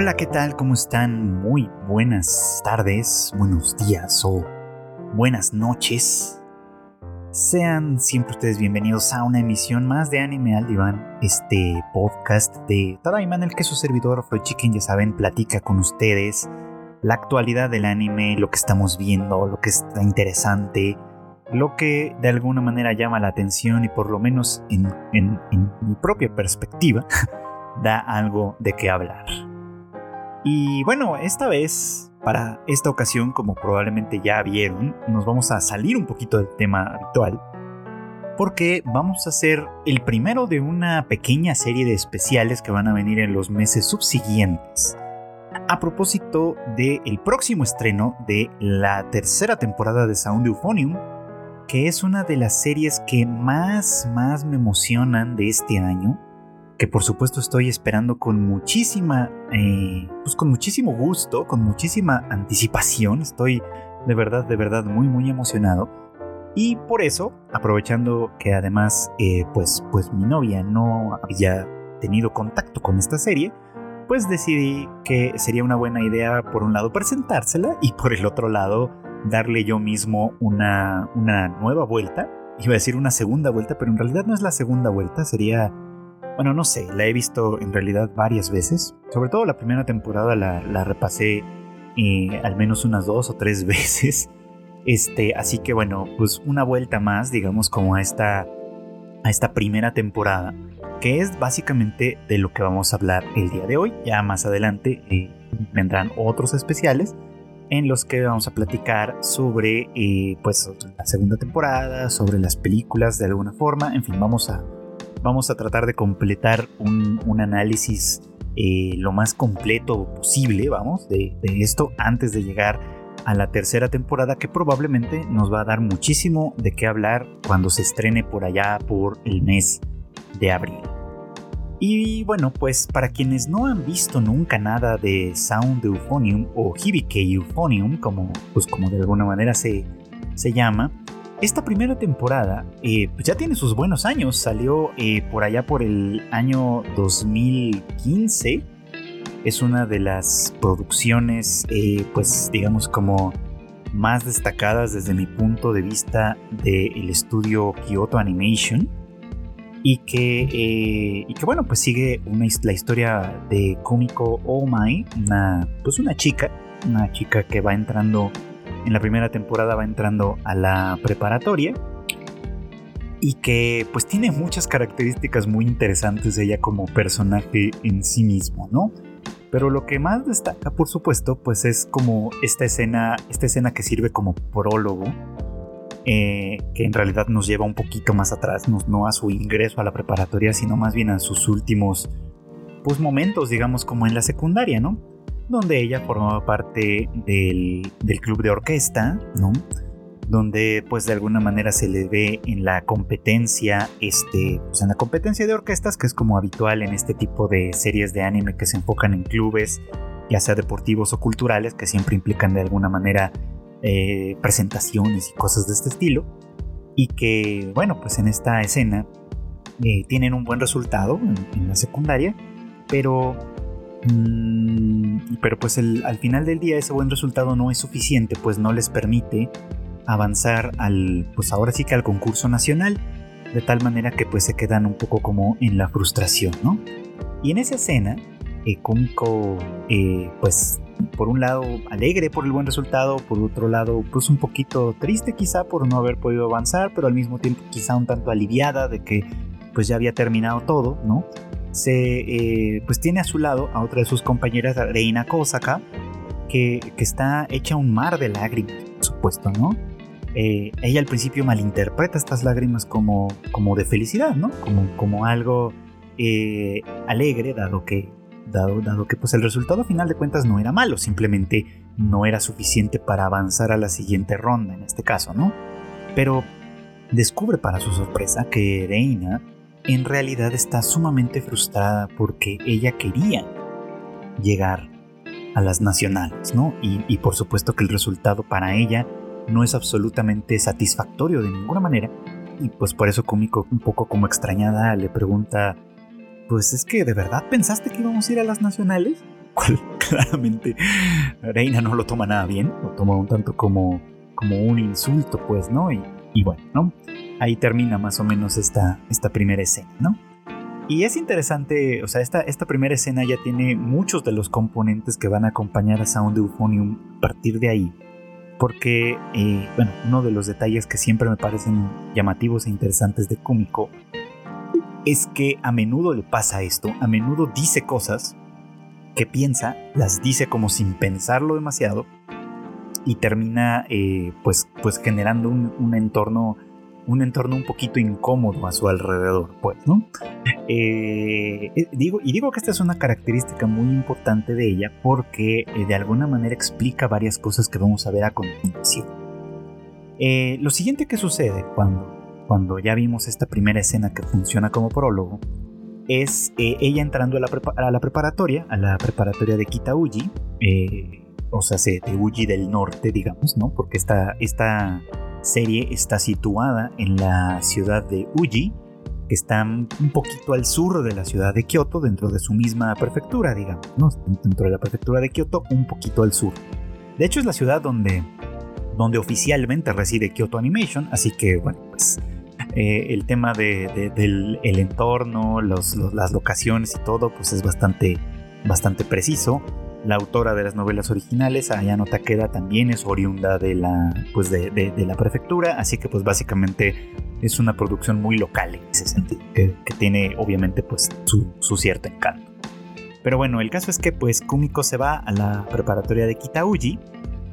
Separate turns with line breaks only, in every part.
Hola, ¿qué tal? ¿Cómo están? Muy buenas tardes, buenos días o buenas noches. Sean siempre ustedes bienvenidos a una emisión más de Anime al Diván, este podcast de Tadaima en el que su servidor Freud Chicken, ya saben, platica con ustedes la actualidad del anime, lo que estamos viendo, lo que está interesante, lo que de alguna manera llama la atención y por lo menos en, en mi propia perspectiva da algo de qué hablar. Y bueno, esta vez, para esta ocasión, como probablemente ya vieron, nos vamos a salir un poquito del tema habitual. Porque vamos a hacer el primero de una pequeña serie de especiales que van a venir en los meses subsiguientes. A propósito del próximo estreno de la tercera temporada de Sound Euphonium, que es una de las series que más, más me emocionan de este año que por supuesto estoy esperando con muchísima, eh, pues con muchísimo gusto, con muchísima anticipación. Estoy de verdad, de verdad muy, muy emocionado. Y por eso, aprovechando que además, eh, pues, pues mi novia no había tenido contacto con esta serie, pues decidí que sería una buena idea, por un lado, presentársela y por el otro lado, darle yo mismo una, una nueva vuelta. Iba a decir una segunda vuelta, pero en realidad no es la segunda vuelta, sería bueno, no sé, la he visto en realidad varias veces. Sobre todo la primera temporada la, repasé eh, al menos unas dos o tres veces. Este, así que bueno, pues una vuelta más, digamos, como a esta, a esta primera temporada, que es básicamente de lo que vamos a hablar el día de hoy. Ya más adelante eh, vendrán otros especiales en los que vamos a platicar sobre eh, pues la segunda temporada, sobre las películas de alguna forma, en fin, vamos a vamos a tratar de completar un, análisis eh, lo más completo posible, vamos, de, esto antes de llegar a la tercera temporada que probablemente nos va a dar muchísimo de qué hablar cuando se estrene por allá por el mes de abril. Y bueno, pues para quienes no han visto nunca nada de Sound Euphonium o Hibike Euphonium, como, pues como de alguna manera se, se llama, esta primera temporada eh, pues ya tiene sus buenos años, salió eh, por allá por el año 2015. Es una de las producciones, eh, pues digamos como más destacadas desde mi punto de vista del estudio Kyoto Animation. Y que, y que bueno, pues sigue una, la historia de Kumiko Omai, una, pues una chica, una chica que va entrando en la primera temporada va entrando a la preparatoria y que pues tiene muchas características muy interesantes de ella como personaje en sí mismo, ¿no? Pero lo que más destaca, por supuesto, pues es como esta escena, esta escena que sirve como prólogo, eh, que en realidad nos lleva un poquito más atrás, no, no, a su ingreso a la preparatoria, sino más bien a sus últimos pues, momentos, digamos, como en la secundaria, ¿no? Donde ella formaba parte del, club de orquesta, ¿no? donde pues de alguna manera se le ve en la competencia, este, pues en la competencia de orquestas, que es como habitual en este tipo de series de anime que se enfocan en clubes, ya sea deportivos o culturales, que siempre implican de alguna manera eh, presentaciones y cosas de este estilo, y que, bueno, pues en esta escena eh, tienen un buen resultado en la secundaria, pero Mm, pero pues al final del día ese buen resultado no es suficiente, pues no les permite avanzar al, pues ahora sí que al concurso nacional, de tal manera que pues se quedan un poco como en la frustración, ¿no? Y en esa escena, eh, cómico, eh, pues por un lado alegre por el buen resultado, por otro lado pues un poquito triste quizá por no haber podido avanzar, pero al mismo tiempo quizá un tanto aliviada de que pues ya había terminado todo, ¿no? Se eh, pues tiene a su lado a otra de sus compañeras, Reina Kosaka, que, que está hecha un mar de lágrimas, por supuesto, ¿no? Eh, ella al principio malinterpreta estas lágrimas como, como de felicidad, ¿no? Como, como algo eh, alegre, dado que, dado, dado que pues el resultado final de cuentas no era malo, simplemente no era suficiente para avanzar a la siguiente ronda en este caso, ¿no? Pero descubre para su sorpresa que Reina en realidad está sumamente frustrada porque ella quería llegar a las nacionales, ¿no? Y, por supuesto que el resultado para ella no es absolutamente satisfactorio de ninguna manera. Y pues por eso Kumiko, un poco como extrañada, le pregunta, pues es que de verdad pensaste que íbamos a ir a las nacionales? claramente Reina no lo toma nada bien, lo toma un tanto como, como un insulto, pues, ¿no? Y bueno, ¿no? Ahí termina más o menos esta, esta primera escena, ¿no? Y es interesante, o sea, esta, esta primera escena ya tiene muchos de los componentes que van a acompañar a Sound Euphonium a partir de ahí. Porque, eh, bueno, uno de los detalles que siempre me parecen llamativos e interesantes de Kumiko es que a menudo le pasa esto, a menudo dice cosas que piensa, las dice como sin pensarlo demasiado y termina eh, pues, pues generando un, entorno un entorno un poquito incómodo a su alrededor, pues, ¿no? Eh, eh, digo, y digo que esta es una característica muy importante de ella porque de alguna manera explica varias cosas que vamos a ver a continuación. lo siguiente que sucede cuando, cuando ya vimos esta primera escena que funciona como prólogo es ella entrando a la, a la, preparatoria, a la preparatoria de Kitauji, o sea, de Uji del norte, digamos, ¿no? Porque esta, esta serie está situada en la ciudad de Uji, que está un poquito al sur de la ciudad de Kioto, dentro de su misma prefectura, digamos, ¿no? Dentro de la prefectura de Kioto, un poquito al sur. De hecho, es la ciudad donde, donde oficialmente reside Kyoto Animation, así que, bueno, pues eh, el tema del el entorno, las locaciones y todo, pues es bastante, bastante preciso. La autora de las novelas originales, Ayano Takeda, también es oriunda de la, pues de, la prefectura, así que pues básicamente es una producción muy local en ese sentido, que, tiene obviamente pues su, su, cierto encanto. Pero bueno, el caso es que pues Kumiko se va a la preparatoria de Kitauji,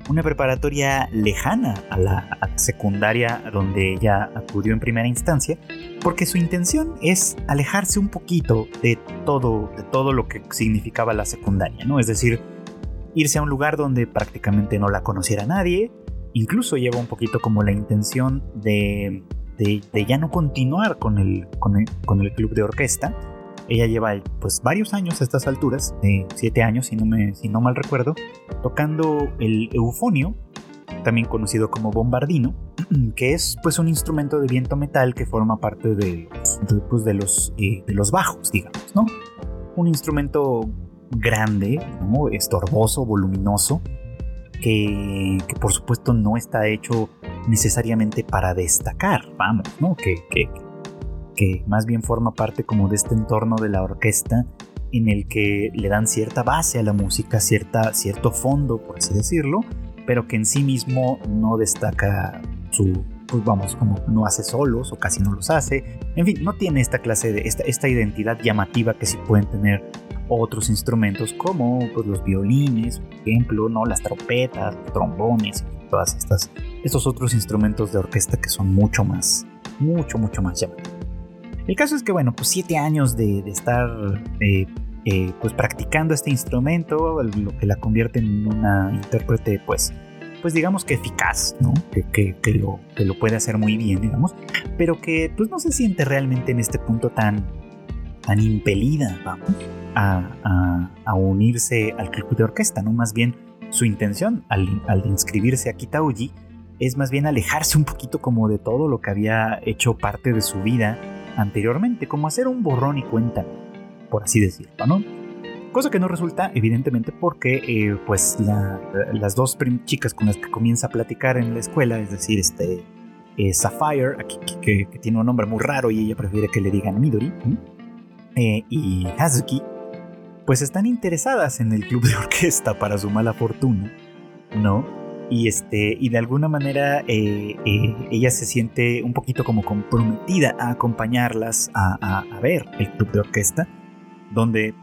una preparatoria lejana a la, secundaria donde ella acudió en primera instancia, porque su intención es alejarse un poquito de todo, de todo lo que significaba la secundaria, ¿no? Es decir, irse a un lugar donde prácticamente no la conociera nadie, incluso lleva un poquito como la intención de, de, ya no continuar con el, con el, con el club de orquesta, ella lleva pues varios años a estas alturas, de siete años si no, me, si no mal recuerdo, tocando el eufonio, también conocido como bombardino, que es pues un instrumento de viento metal que forma parte de, pues, de, los, eh, de los bajos, digamos, ¿no? Un instrumento grande, ¿no? estorboso, voluminoso, que, que, por supuesto no está hecho necesariamente para destacar, vamos, ¿no? Que, que, que más bien forma parte como de este entorno de la orquesta en el que le dan cierta base a la música, cierta, cierto fondo, por así decirlo, pero que en sí mismo no destaca su, pues vamos, como no hace solos o casi no los hace. En fin, no tiene esta clase de, esta, esta identidad llamativa que sí pueden tener otros instrumentos como pues, los violines, por ejemplo, ¿no? las trompetas, los trombones, todas estas, estos otros instrumentos de orquesta que son mucho más, mucho, mucho más llamativos. El caso es que, bueno, pues siete años de, estar eh, pues practicando este instrumento, lo que la convierte en una intérprete, pues, pues digamos que eficaz, ¿no? Que, que, lo, que lo puede hacer muy bien, digamos, pero que pues no se siente realmente en este punto tan, tan impelida, a, a, unirse al club de orquesta, ¿no? Más bien su intención al, al inscribirse a Kitauji es más bien alejarse un poquito como de todo lo que había hecho parte de su vida anteriormente, como hacer un borrón y cuenta, por así decirlo, ¿no? Cosa que no resulta, evidentemente, porque eh, pues las dos chicas con las que comienza a platicar en la escuela, es decir, este eh, Sapphire, aquí, que, tiene un nombre muy raro y ella prefiere que le digan Midori, eh, y Hazuki, pues están interesadas en el club de orquesta para su mala fortuna, ¿no? Y este y de alguna manera eh, eh, ella se siente un poquito como comprometida a acompañarlas a, ver el club de orquesta donde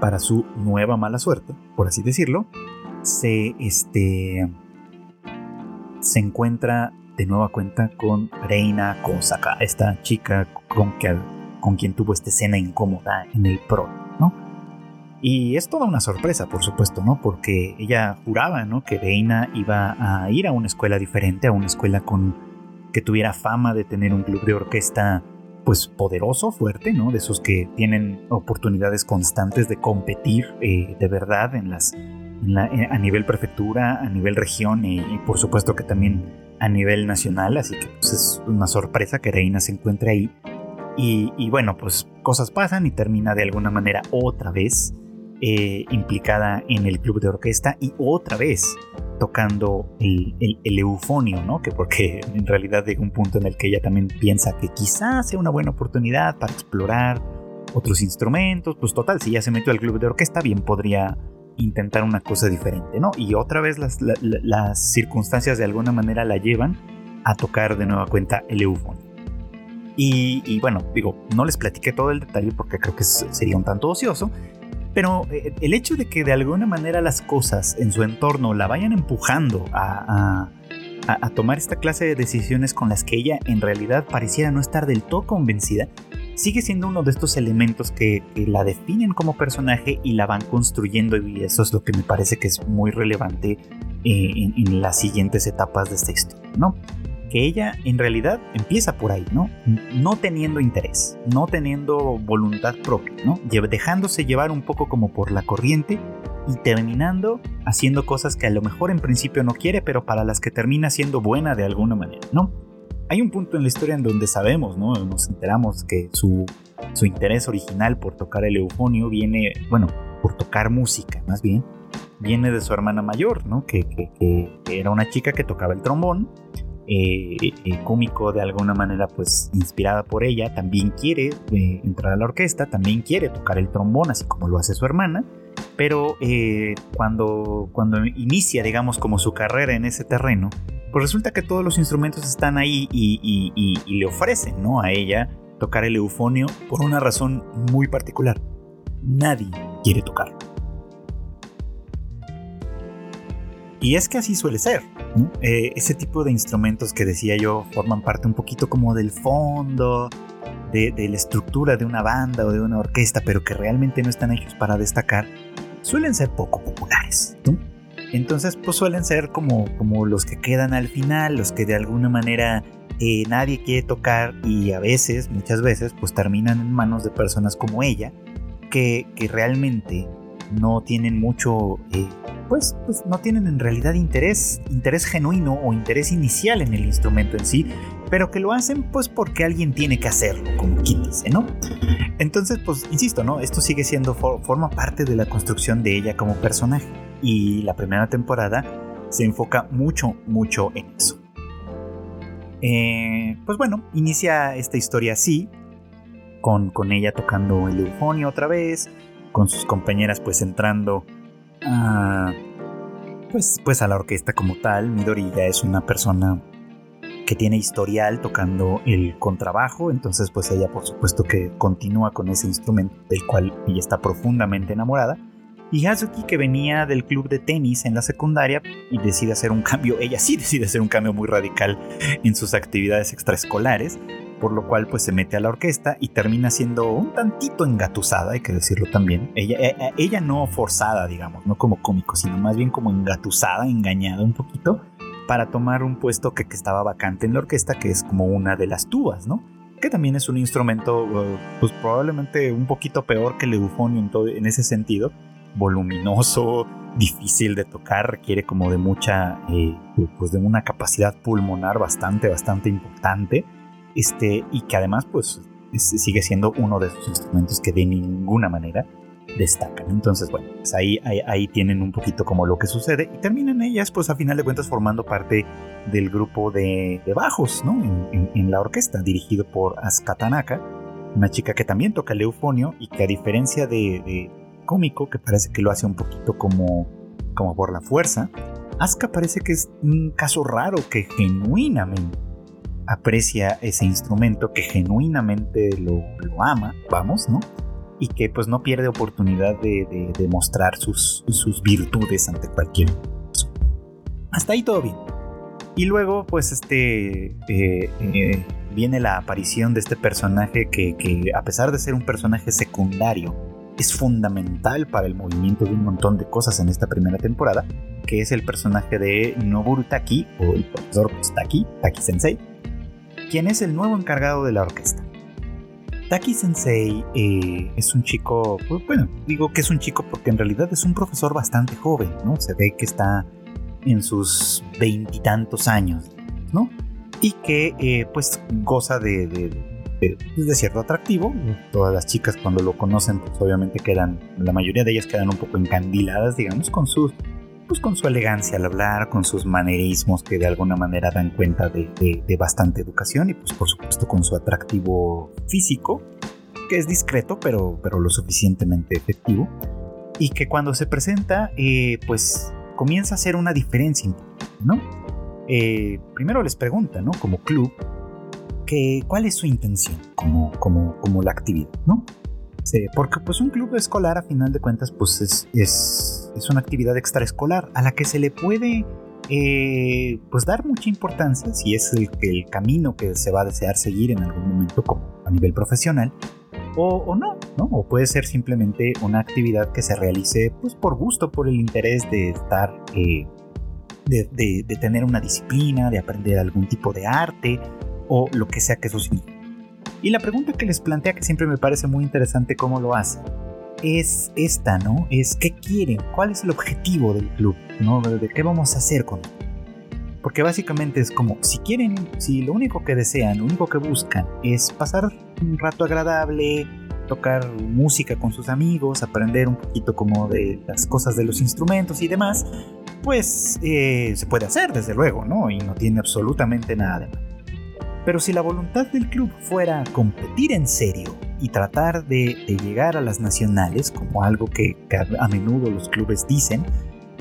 para su nueva mala suerte por así decirlo se este se encuentra de nueva cuenta con Reina Kosaka esta chica con, con quien tuvo esta escena incómoda en el pro ¿no? Y es toda una sorpresa, por supuesto, ¿no? Porque ella juraba, ¿no? Que Reina iba a ir a una escuela diferente, a una escuela con que tuviera fama de tener un club de orquesta pues poderoso, fuerte, ¿no? De esos que tienen oportunidades constantes de competir eh, de verdad en las, eh, a nivel prefectura, a nivel región y, por supuesto que también a nivel nacional, así que pues, es una sorpresa que Reina se encuentre ahí. Y, y bueno, pues cosas pasan y termina de alguna manera otra vez eh, implicada en el club de orquesta y otra vez tocando el, eufonio, ¿no? Que porque en realidad llega un punto en el que ella también piensa que quizás sea una buena oportunidad para explorar otros instrumentos, pues total, si ya se metió al club de orquesta, bien podría intentar una cosa diferente, ¿no? Y otra vez las, las circunstancias de alguna manera la llevan a tocar de nueva cuenta el eufonio. Y, bueno, digo, no les platiqué todo el detalle porque creo que sería un tanto ocioso, pero eh, el hecho de que de alguna manera las cosas en su entorno la vayan empujando a, tomar esta clase de decisiones con las que ella en realidad pareciera no estar del todo convencida, sigue siendo uno de estos elementos que, la definen como personaje y la van construyendo y eso es lo que me parece que es muy relevante eh, en, en, las siguientes etapas de esta historia, ¿no? Ella en realidad empieza por ahí, ¿no? No teniendo interés, no teniendo voluntad propia, ¿no? Dejándose llevar un poco como por la corriente y terminando haciendo cosas que a lo mejor en principio no quiere, pero para las que termina siendo buena de alguna manera, ¿no? Hay un punto en la historia en donde sabemos, ¿no? Nos enteramos que su, su interés original por tocar el eufonio viene, bueno, por tocar música, más bien, viene de su hermana mayor, ¿no? Que, que era una chica que tocaba el trombón eh, eh, cómico de alguna manera pues inspirada por ella, también quiere eh, entrar a la orquesta, también quiere tocar el trombón así como lo hace su hermana, pero cuando, cuando inicia digamos como su carrera en ese terreno, pues resulta que todos los instrumentos están ahí y, le ofrecen ¿no? a ella tocar el eufonio por una razón muy particular. Nadie quiere tocarlo. Y es que así suele ser. Eh, ese tipo de instrumentos que decía yo forman parte un poquito como del fondo, de, la estructura de una banda o de una orquesta, pero que realmente no están hechos para destacar, suelen ser poco populares. Entonces, pues suelen ser como, los que quedan al final, los que de alguna manera eh, nadie quiere tocar y a veces, muchas veces, pues terminan en manos de personas como ella, que realmente no tienen mucho, eh, pues, pues no tienen en realidad interés, interés genuino o interés inicial en el instrumento en sí, pero que lo hacen pues porque alguien tiene que hacerlo, como quien dice, ¿no? Entonces, pues, insisto, ¿no? Esto sigue siendo, forma parte de la construcción de ella como personaje. Y la primera temporada se enfoca mucho, mucho en eso. Eh, pues bueno, inicia esta historia así, con, con ella tocando el eufonio otra vez, con sus compañeras pues entrando a, pues, pues a la orquesta como tal. Midori ya es una persona que tiene historial tocando el contrabajo, entonces pues ella por supuesto que continúa con ese instrumento del cual ella está profundamente enamorada. Y Hazuki que venía del club de tenis en la secundaria y decide hacer un cambio, ella sí decide hacer un cambio muy radical en sus actividades extraescolares por lo cual pues se mete a la orquesta y termina siendo un tantito engatusada, hay que decirlo también. Ella, eh, eh, ella no forzada, digamos, no como cómico, sino más bien como engatusada, engañada un poquito, para tomar un puesto que, estaba vacante en la orquesta, que es como una de las tubas, ¿no? Que también es un instrumento, uh, pues probablemente un poquito peor que el eufonio en, todo, en ese sentido, voluminoso, difícil de tocar, requiere como de mucha, eh, pues de una capacidad pulmonar bastante, bastante importante este, y que además pues sigue siendo uno de esos instrumentos que de ninguna manera destacan. Entonces, bueno, pues ahí, tienen un poquito como lo que sucede y terminan ellas, pues a final de cuentas, formando parte del grupo de, bajos, ¿no? En, la orquesta, dirigido por Asuka Tanaka, una chica que también toca el eufonio y que a diferencia de, de cómico, que parece que lo hace un poquito como, como por la fuerza, Asuka parece que es un caso raro que genuinamente aprecia ese instrumento, que genuinamente lo, ama, vamos, ¿no? Y que pues no pierde oportunidad de, de, mostrar sus, sus, virtudes ante cualquier Hasta ahí todo bien. Y luego pues este eh, eh, viene la aparición de este personaje que, que a pesar de ser un personaje secundario, es fundamental para el movimiento de un montón de cosas en esta primera temporada, que es el personaje de Noburu Taki, o el profesor Taki, Taki Sensei, quien es el nuevo encargado de la orquesta. Taki Sensei eh, es un chico, pues, bueno, digo que es un chico porque en realidad es un profesor bastante joven, ¿no? Se ve que está en sus veintitantos años, ¿no? Y que eh, pues goza de, de, pues, de, cierto atractivo. Todas las chicas cuando lo conocen, pues obviamente quedan, la mayoría de ellas quedan un poco encandiladas, digamos, con sus pues con su elegancia al hablar, con sus manerismos que de alguna manera dan cuenta de, de, bastante educación y pues por supuesto con su atractivo físico, que es discreto pero, pero lo suficientemente efectivo y que cuando se presenta eh, pues comienza a hacer una diferencia, ¿no? Eh, primero les pregunta, ¿no? Como club, que, ¿cuál es su intención como, como, como la actividad, ¿no? Porque pues un club escolar a final de cuentas pues es, es, es una actividad extraescolar a la que se le puede eh, pues dar mucha importancia si es el, el, camino que se va a desear seguir en algún momento como a nivel profesional o, o, no, ¿no? O puede ser simplemente una actividad que se realice pues por gusto, por el interés de estar, eh, de, de, de, tener una disciplina, de aprender algún tipo de arte o lo que sea que eso signifique. Y la pregunta que les plantea, que siempre me parece muy interesante cómo lo hace, es esta, ¿no? Es qué quieren, cuál es el objetivo del club, ¿no? De qué vamos a hacer con porque básicamente es como, si quieren, si lo único que desean, lo único que buscan es pasar un rato agradable, tocar música con sus amigos, aprender un poquito como de las cosas de los instrumentos y demás, pues eh, se puede hacer, desde luego, ¿no? Y no tiene absolutamente nada de malo. Pero si la voluntad del club fuera competir en serio y tratar de, llegar a las nacionales, como algo que, a menudo los clubes dicen,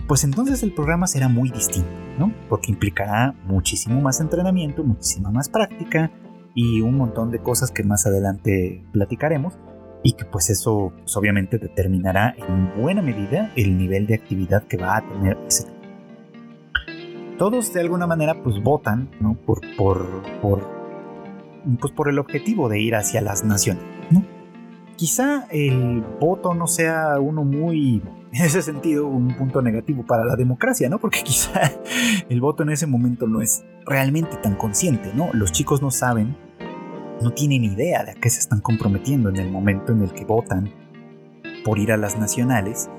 pues entonces el programa será muy distinto, ¿no? Porque implicará muchísimo más entrenamiento, muchísima más práctica y un montón de cosas que más adelante platicaremos y que pues eso obviamente determinará en buena medida el nivel de actividad que va a tener ese todos de alguna manera pues votan ¿no? por, por, por, pues, por el objetivo de ir hacia las naciones. Quizá el voto no sea uno muy, en ese sentido, un punto negativo para la democracia, ¿no? Porque quizá el voto en ese momento no es realmente tan consciente, ¿no? Los chicos no saben, no tienen idea de a qué se están comprometiendo en el momento en el que votan por ir a las nacionales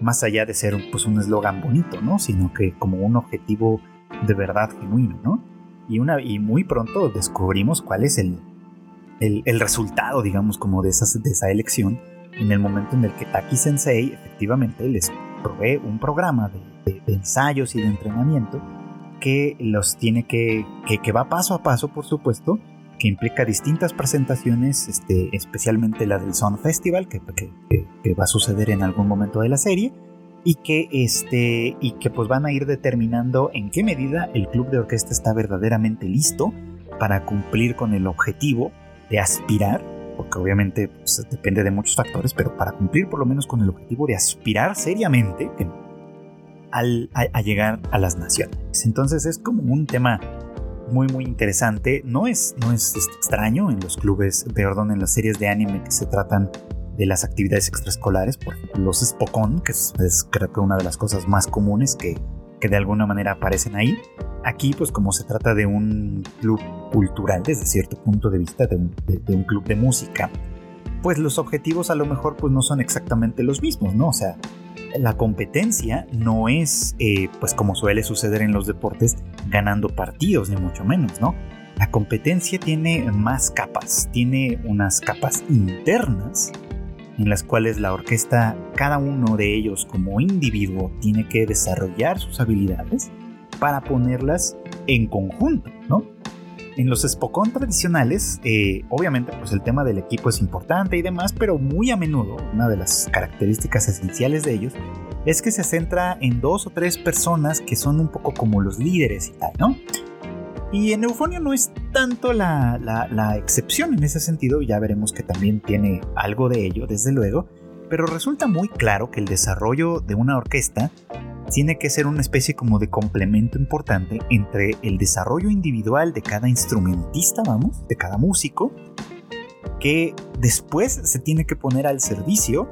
más allá de ser pues, un eslogan bonito, ¿no? Sino que como un objetivo de verdad genuino, ¿no? Y, una, y muy pronto descubrimos cuál es el, el, resultado, digamos, como de, esas, de esa elección, en el momento en el que Taki Sensei efectivamente les provee un programa de, ensayos y de entrenamiento que los tiene que, que, va paso a paso, por supuesto, implica distintas presentaciones, este, especialmente la del Sound Festival, que, que, va a suceder en algún momento de la serie, y que, este, y que pues van a ir determinando en qué medida el club de orquesta está verdaderamente listo para cumplir con el objetivo de aspirar, porque obviamente pues, depende de muchos factores, pero para cumplir por lo menos con el objetivo de aspirar seriamente al, a, llegar a las naciones. Entonces es como un tema muy muy interesante. No es, no es extraño en los clubes, perdón, en las series de anime que se tratan de las actividades extraescolares, por ejemplo, los Spokon, que es, creo que una de las cosas más comunes que, que de alguna manera aparecen ahí. Aquí, pues como se trata de un club cultural desde cierto punto de vista, de un, de, un club de música, pues los objetivos a lo mejor pues no son exactamente los mismos, ¿no? O sea, la competencia no es, eh, pues como suele suceder en los deportes, ganando partidos, ni mucho menos, ¿no? La competencia tiene más capas, tiene unas capas internas en las cuales la orquesta, cada uno de ellos como individuo, tiene que desarrollar sus habilidades para ponerlas en conjunto, ¿no? En los Spokon tradicionales, eh, obviamente, pues el tema del equipo es importante y demás, pero muy a menudo, una de las características esenciales de ellos es que se centra en dos o tres personas que son un poco como los líderes y tal, ¿no? Y en Eufonio no es tanto la, la, excepción en ese sentido, ya veremos que también tiene algo de ello, desde luego, pero resulta muy claro que el desarrollo de una orquesta tiene que ser una especie como de complemento importante entre el desarrollo individual de cada instrumentista, vamos, de cada músico, que después se tiene que poner al servicio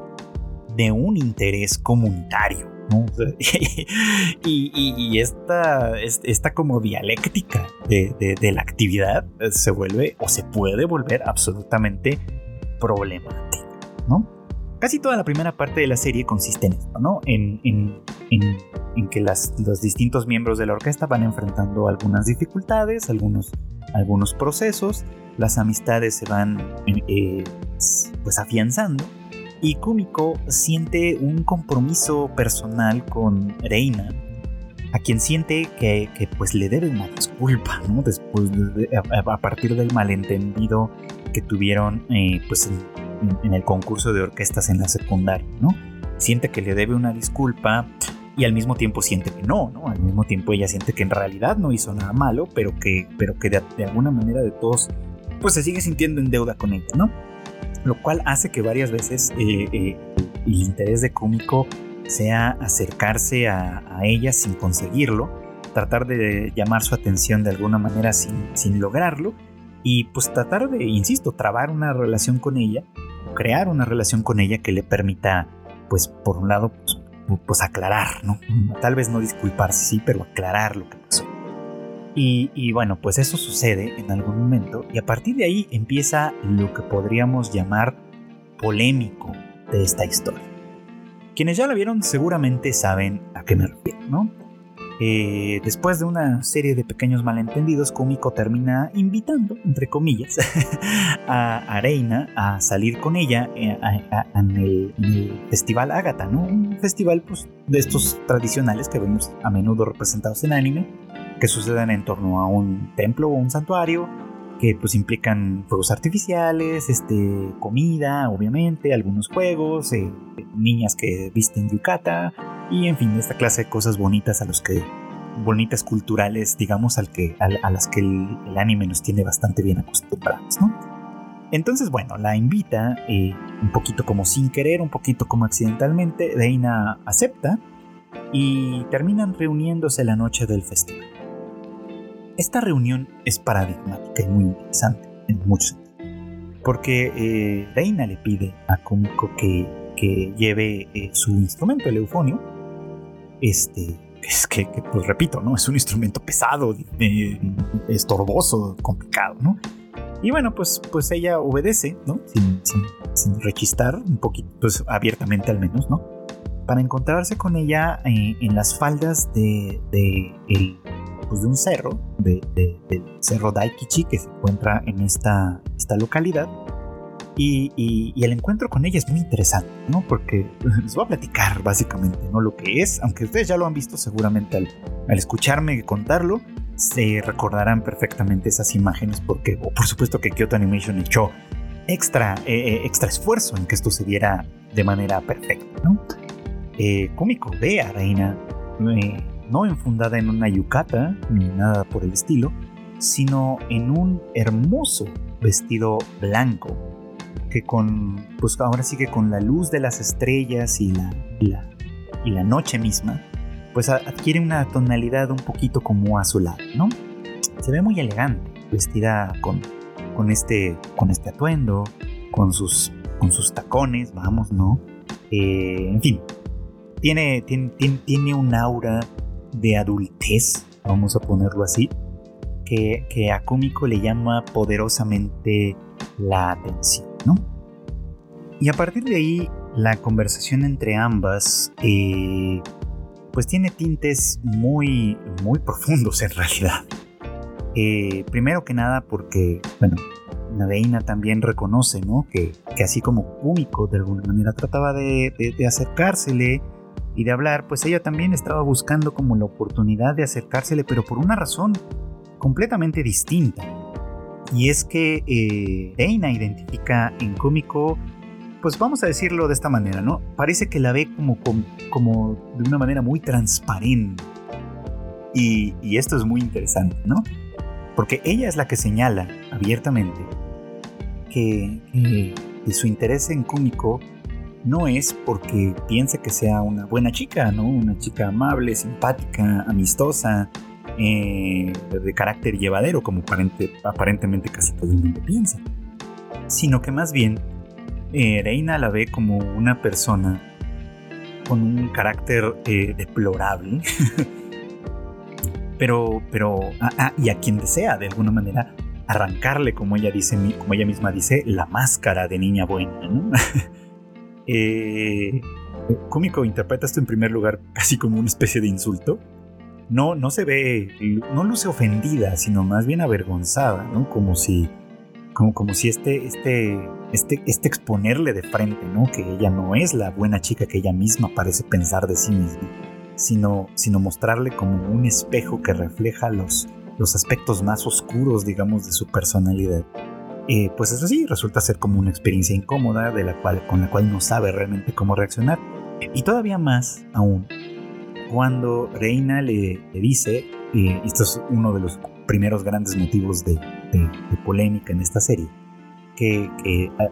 de un interés comunitario. y, esta, esta, como dialéctica de, la actividad se vuelve o se puede volver absolutamente problemática, ¿no? Casi toda la primera parte de la serie consiste en esto, ¿no? En, en que las, los distintos miembros de la orquesta van enfrentando algunas dificultades, algunos, algunos procesos, las amistades se van eh, pues afianzando y Kumiko siente un compromiso personal con Reina, a quien siente que, pues le debe una disculpa, ¿no? Después a, partir del malentendido que tuvieron eh, pues en, en, el concurso de orquestas en la secundaria, ¿no? Siente que le debe una disculpa y al mismo tiempo siente que no, ¿no? Al mismo tiempo ella siente que en realidad no hizo nada malo, pero que, pero que de, alguna manera de todos, pues se sigue sintiendo en deuda con ella, ¿no? Lo cual hace que varias veces eh, eh, el interés de Kumiko sea acercarse a, ella sin conseguirlo, tratar de llamar su atención de alguna manera sin, sin lograrlo, y pues tratar de, insisto, trabar una relación con ella, crear una relación con ella que le permita, pues por un lado, pues, pues aclarar, ¿no? Tal vez no disculparse, sí, pero aclarar lo que pasó. Y, bueno, pues eso sucede en algún momento y a partir de ahí empieza lo que podríamos llamar polémico de esta historia. Quienes ya la vieron seguramente saben a qué me refiero, ¿no? Eh, después de una serie de pequeños malentendidos, Kumiko termina invitando, entre comillas, a, Reina a salir con ella eh, en, el, Festival Agatha, ¿no? Un festival pues, de estos tradicionales que vemos a menudo representados en anime, que suceden en torno a un templo o un santuario, que pues implican fuegos artificiales, este, comida, obviamente, algunos juegos, eh, niñas que visten yukata y en fin, esta clase de cosas bonitas a los que bonitas culturales, digamos, al que, a, las que el, anime nos tiene bastante bien acostumbrados, ¿no? Entonces, bueno, la invita, eh, un poquito como sin querer, un poquito como accidentalmente, Reina acepta y terminan reuniéndose la noche del festival. Esta reunión es paradigmática y muy interesante en muchos sentidos, porque eh, Reina le pide a Kumiko que, que lleve eh, su instrumento, el eufonio, este, es que, pues repito, ¿no? Es un instrumento pesado, estorboso, complicado, ¿no? Y bueno, pues, pues ella obedece, ¿no? Sin, sin, rechistar, un poquito, pues abiertamente al menos, ¿no? Para encontrarse con ella eh, en las faldas de, de el pues, de un cerro, de, del cerro Daikichi, que se encuentra en esta, esta localidad. Y, el encuentro con ella es muy interesante, ¿no? Porque les voy a platicar básicamente, ¿no? Lo que es, aunque ustedes ya lo han visto seguramente al, escucharme contarlo, se recordarán perfectamente esas imágenes porque, por supuesto que Kyoto Animation echó extra, eh, eh, extra esfuerzo en que esto se diera de manera perfecta, ¿no? Eh, cómico de a Reina no enfundada en una yucata ni nada por el estilo, sino en un hermoso vestido blanco que con, pues ahora sí que con la luz de las estrellas y la, y la noche misma, pues adquiere una tonalidad un poquito como azulada, ¿no? Se ve muy elegante, vestida con, con, este, con este atuendo, con sus, con sus tacones, vamos, ¿no? Eh, en fin, tiene, tiene, tiene un aura de adultez, vamos a ponerlo así, que, que a Kumiko le llama poderosamente la atención, Y a partir de ahí, la conversación entre ambas, eh, pues tiene tintes muy, muy profundos en realidad. Eh, primero que nada porque, bueno, Nadeina también reconoce, ¿no? Que, que, así como Kumiko de alguna manera trataba de, de, de acercársele, y de hablar, pues ella también estaba buscando como la oportunidad de acercársele, pero por una razón completamente distinta. Y es que eh, identifica en Cómico, pues vamos a decirlo de esta manera, ¿no? Parece que la ve como, como, de una manera muy transparente. Y, esto es muy interesante, ¿no? Porque ella es la que señala abiertamente que, que su interés en Cómico no es porque piense que sea una buena chica, ¿no? Una chica amable, simpática, amistosa, eh, de carácter llevadero, como aparentemente casi todo el mundo piensa. Sino que más bien, eh, Reina la ve como una persona con un carácter eh, deplorable. pero, pero, ah, ah, y a quien desea de alguna manera arrancarle, como ella dice, como ella misma dice, la máscara de niña buena, ¿no? Eh, Kumiko interpreta esto en primer lugar casi como una especie de insulto. No, no se ve, no luce ofendida, sino más bien avergonzada, ¿no? Como si, como, como si este, este, este, este exponerle de frente, ¿no? Que ella no es la buena chica que ella misma parece pensar de sí misma, sino, sino mostrarle como un espejo que refleja los, los aspectos más oscuros, digamos, de su personalidad. Eh, pues eso sí, resulta ser como una experiencia incómoda de la cual, con la cual no sabe realmente cómo reaccionar. Y todavía más aún, cuando Reina le, dice, y esto es uno de los primeros grandes motivos de, polémica en esta serie, que,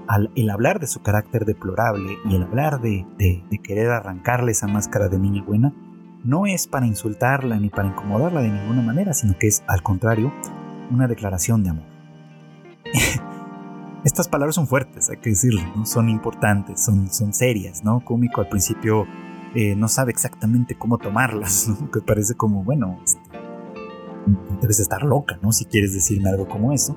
al, el hablar de su carácter deplorable y el hablar de, de, querer arrancarle esa máscara de niña buena, no es para insultarla ni para incomodarla de ninguna manera, sino que es, al contrario, una declaración de amor. Estas palabras son fuertes, hay que decirlo, ¿no? son importantes, son, son serias, ¿no? Cómico al principio eh, no sabe exactamente cómo tomarlas, que parece como, bueno, este, debes estar loca, ¿no? Si quieres decirme algo como eso.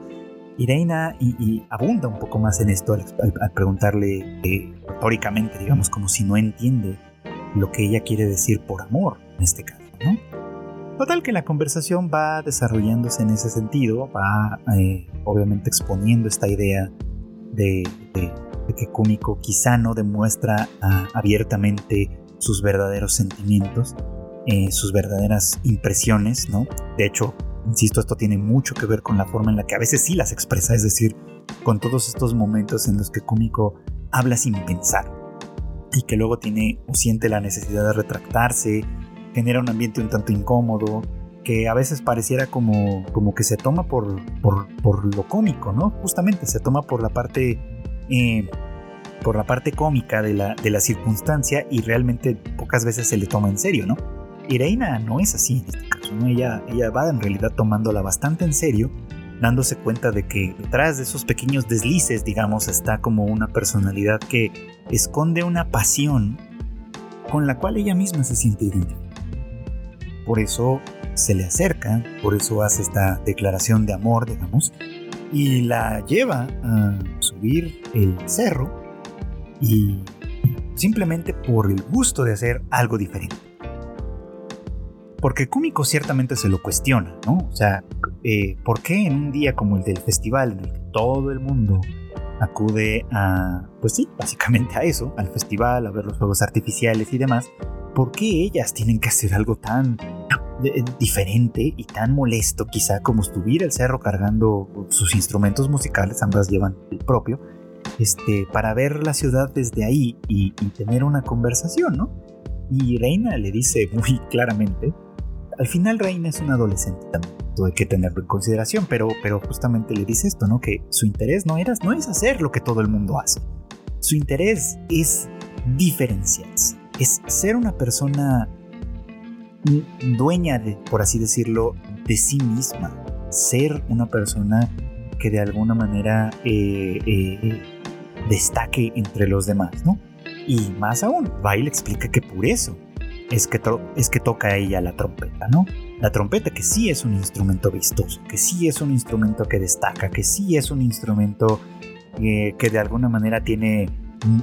Y Reina y, abunda un poco más en esto al, preguntarle eh, retóricamente, digamos, como si no entiende lo que ella quiere decir por amor, en este caso, ¿no? Total que la conversación va desarrollándose en ese sentido, va eh, obviamente exponiendo esta idea de, que Kumiko quizá no demuestra ah, abiertamente sus verdaderos sentimientos, eh, sus verdaderas impresiones, ¿no? De hecho, insisto, esto tiene mucho que ver con la forma en la que a veces sí las expresa, es decir, con todos estos momentos en los que Kumiko habla sin pensar y que luego tiene o siente la necesidad de retractarse genera un ambiente un tanto incómodo, que a veces pareciera como, como que se toma por, por, lo cómico, ¿no? Justamente se toma por la parte, eh, por la parte cómica de la, de la circunstancia y realmente pocas veces se le toma en serio, ¿no? Irena no es así en este caso, ¿no? Ella, ella va en realidad tomándola bastante en serio, dándose cuenta de que detrás de esos pequeños deslices, digamos, está como una personalidad que esconde una pasión con la cual ella misma se siente identificada. Por eso se le acerca, por eso hace esta declaración de amor, digamos, y la lleva a subir el cerro y simplemente por el gusto de hacer algo diferente. Porque Kumiko ciertamente se lo cuestiona, ¿no? O sea, eh, ¿por qué en un día como el del festival, en el que todo el mundo acude a, pues sí, básicamente a eso, al festival, a ver los fuegos artificiales y demás, ¿por qué ellas tienen que hacer algo tan eh, diferente y tan molesto quizá como subir el cerro cargando sus instrumentos musicales, ambas llevan el propio, este, para ver la ciudad desde ahí y, tener una conversación, ¿no? Y Reina le dice muy claramente, al final Reina es una adolescente también, hay que tenerlo en consideración, pero, pero justamente le dice esto, ¿no? Que su interés no, era, no es hacer lo que todo el mundo hace, su interés es diferenciarse, es ser una persona dueña, de, por así decirlo, de sí misma, ser una persona que de alguna manera eh, eh, destaque entre los demás, ¿no? Y más aún, le explica que por eso es que, es que toca ella la trompeta, ¿no? La trompeta que sí es un instrumento vistoso, que sí es un instrumento que destaca, que sí es un instrumento eh, que de alguna manera tiene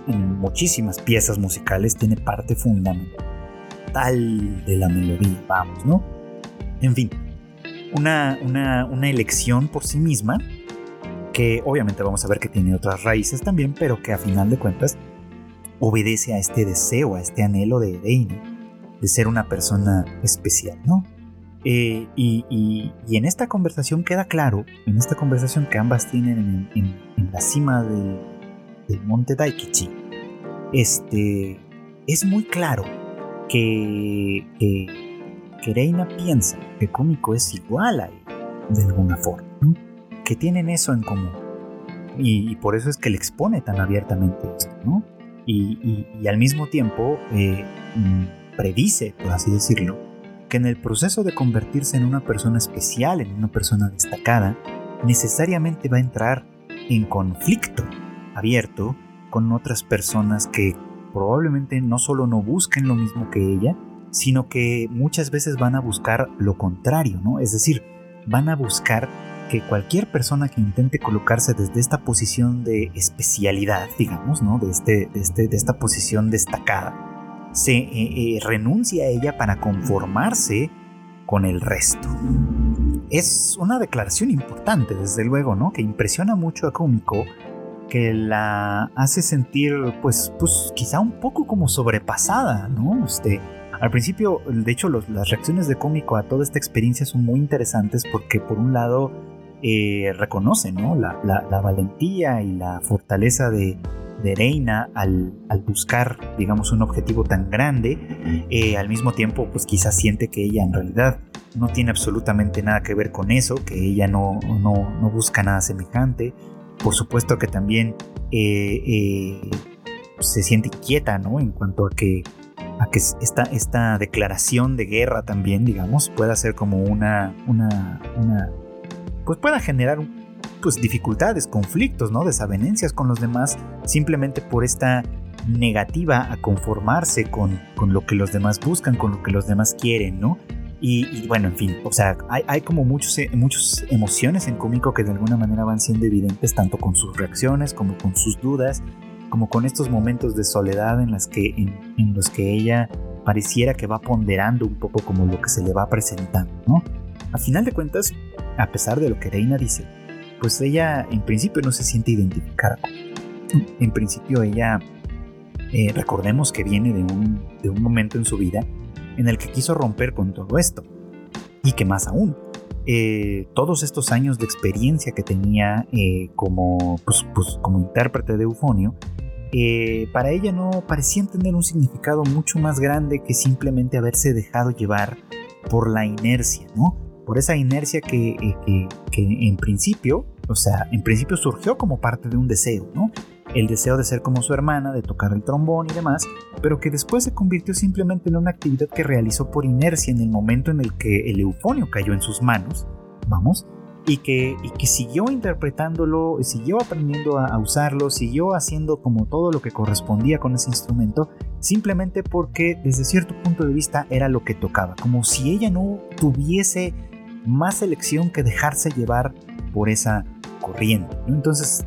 muchísimas piezas musicales, tiene parte fundamental de la melodía, vamos, ¿no? En fin, una, una, elección por sí misma, que obviamente vamos a ver que tiene otras raíces también, pero que a final de cuentas obedece a este deseo, a este anhelo de Dane de ser una persona especial, ¿no? Eh, y, en esta conversación queda claro, en esta conversación que ambas tienen en, la cima del, del monte Daikichi, este, es muy claro que, que, Reina piensa que Cómico es igual a él, de alguna forma, que tienen eso en común. Y, por eso es que le expone tan abiertamente ¿no? Y, al mismo tiempo eh, mm, predice, por así decirlo, que en el proceso de convertirse en una persona especial, en una persona destacada, necesariamente va a entrar en conflicto abierto con otras personas que probablemente no solo no busquen lo mismo que ella, sino que muchas veces van a buscar lo contrario, ¿no? Es decir, van a buscar que cualquier persona que intente colocarse desde esta posición de especialidad, digamos, ¿no? De, este, de, este, de esta posición destacada, se eh, eh, renuncia a ella para conformarse con el resto. Es una declaración importante, desde luego, ¿no? Que impresiona mucho a Kumiko, que la hace sentir, pues, pues quizá un poco como sobrepasada, ¿no? Este, al principio, de hecho, las reacciones de cómico a toda esta experiencia son muy interesantes porque por un lado eh, reconoce ¿no? la, valentía y la fortaleza de, Reina al, buscar, digamos, un objetivo tan grande, eh, al mismo tiempo, pues quizás siente que ella en realidad no tiene absolutamente nada que ver con eso, que ella no, no, busca nada semejante. Por supuesto que también eh, se siente inquieta, ¿no? En cuanto a que a que esta, esta declaración de guerra también, digamos, pueda ser como una, una pues pueda generar pues dificultades, conflictos, ¿no? Desavenencias con los demás, simplemente por esta negativa a conformarse con, con lo que los demás buscan, con lo que los demás quieren, ¿no? Y, bueno, en fin, o sea, hay, hay como muchos, muchas emociones en cómico que de alguna manera van siendo evidentes, tanto con sus reacciones como con sus dudas, como con estos momentos de soledad en, las que, en, los que ella pareciera que va ponderando un poco como lo que se le va presentando. A final de cuentas, a pesar de lo que Reina dice, pues ella en principio no se siente identificada. En principio ella, eh, recordemos que viene de un, de un momento en su vida en el que quiso romper con todo esto. Y que más aún, eh, todos estos años de experiencia que tenía eh, como, pues, pues, como intérprete de Eufonio para ella no parecían tener un significado mucho más grande que simplemente haberse dejado llevar por la inercia, ¿no? Por esa inercia que, eh, en principio, o sea, en principio surgió como parte de un deseo, ¿no? El deseo de ser como su hermana, de tocar el trombón y demás, pero que después se convirtió simplemente en una actividad que realizó por inercia en el momento en el que el eufonio cayó en sus manos, vamos, y que, que siguió interpretándolo, siguió aprendiendo a, usarlo, siguió haciendo como todo lo que correspondía con ese instrumento, simplemente porque desde cierto punto de vista era lo que tocaba, como si ella no tuviese más elección que dejarse llevar por esa corriente. Entonces,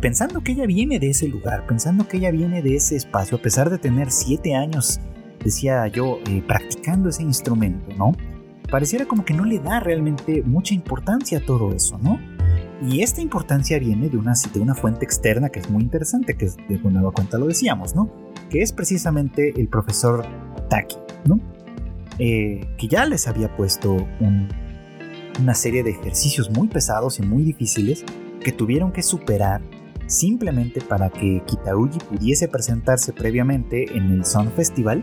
pensando que ella viene de ese lugar, pensando que ella viene de ese espacio, a pesar de tener siete años, decía yo, eh, practicando ese instrumento, ¿no? pareciera como que no le da realmente mucha importancia a todo eso, ¿no? Y esta importancia viene de una, de una fuente externa que es muy interesante, que de nueva cuenta lo decíamos, ¿no? Que es precisamente el profesor Taki, ¿no? Eh, que ya les había puesto una serie de ejercicios muy pesados y muy difíciles que tuvieron que superar simplemente para que Kitauji pudiese presentarse previamente en el Sun Festival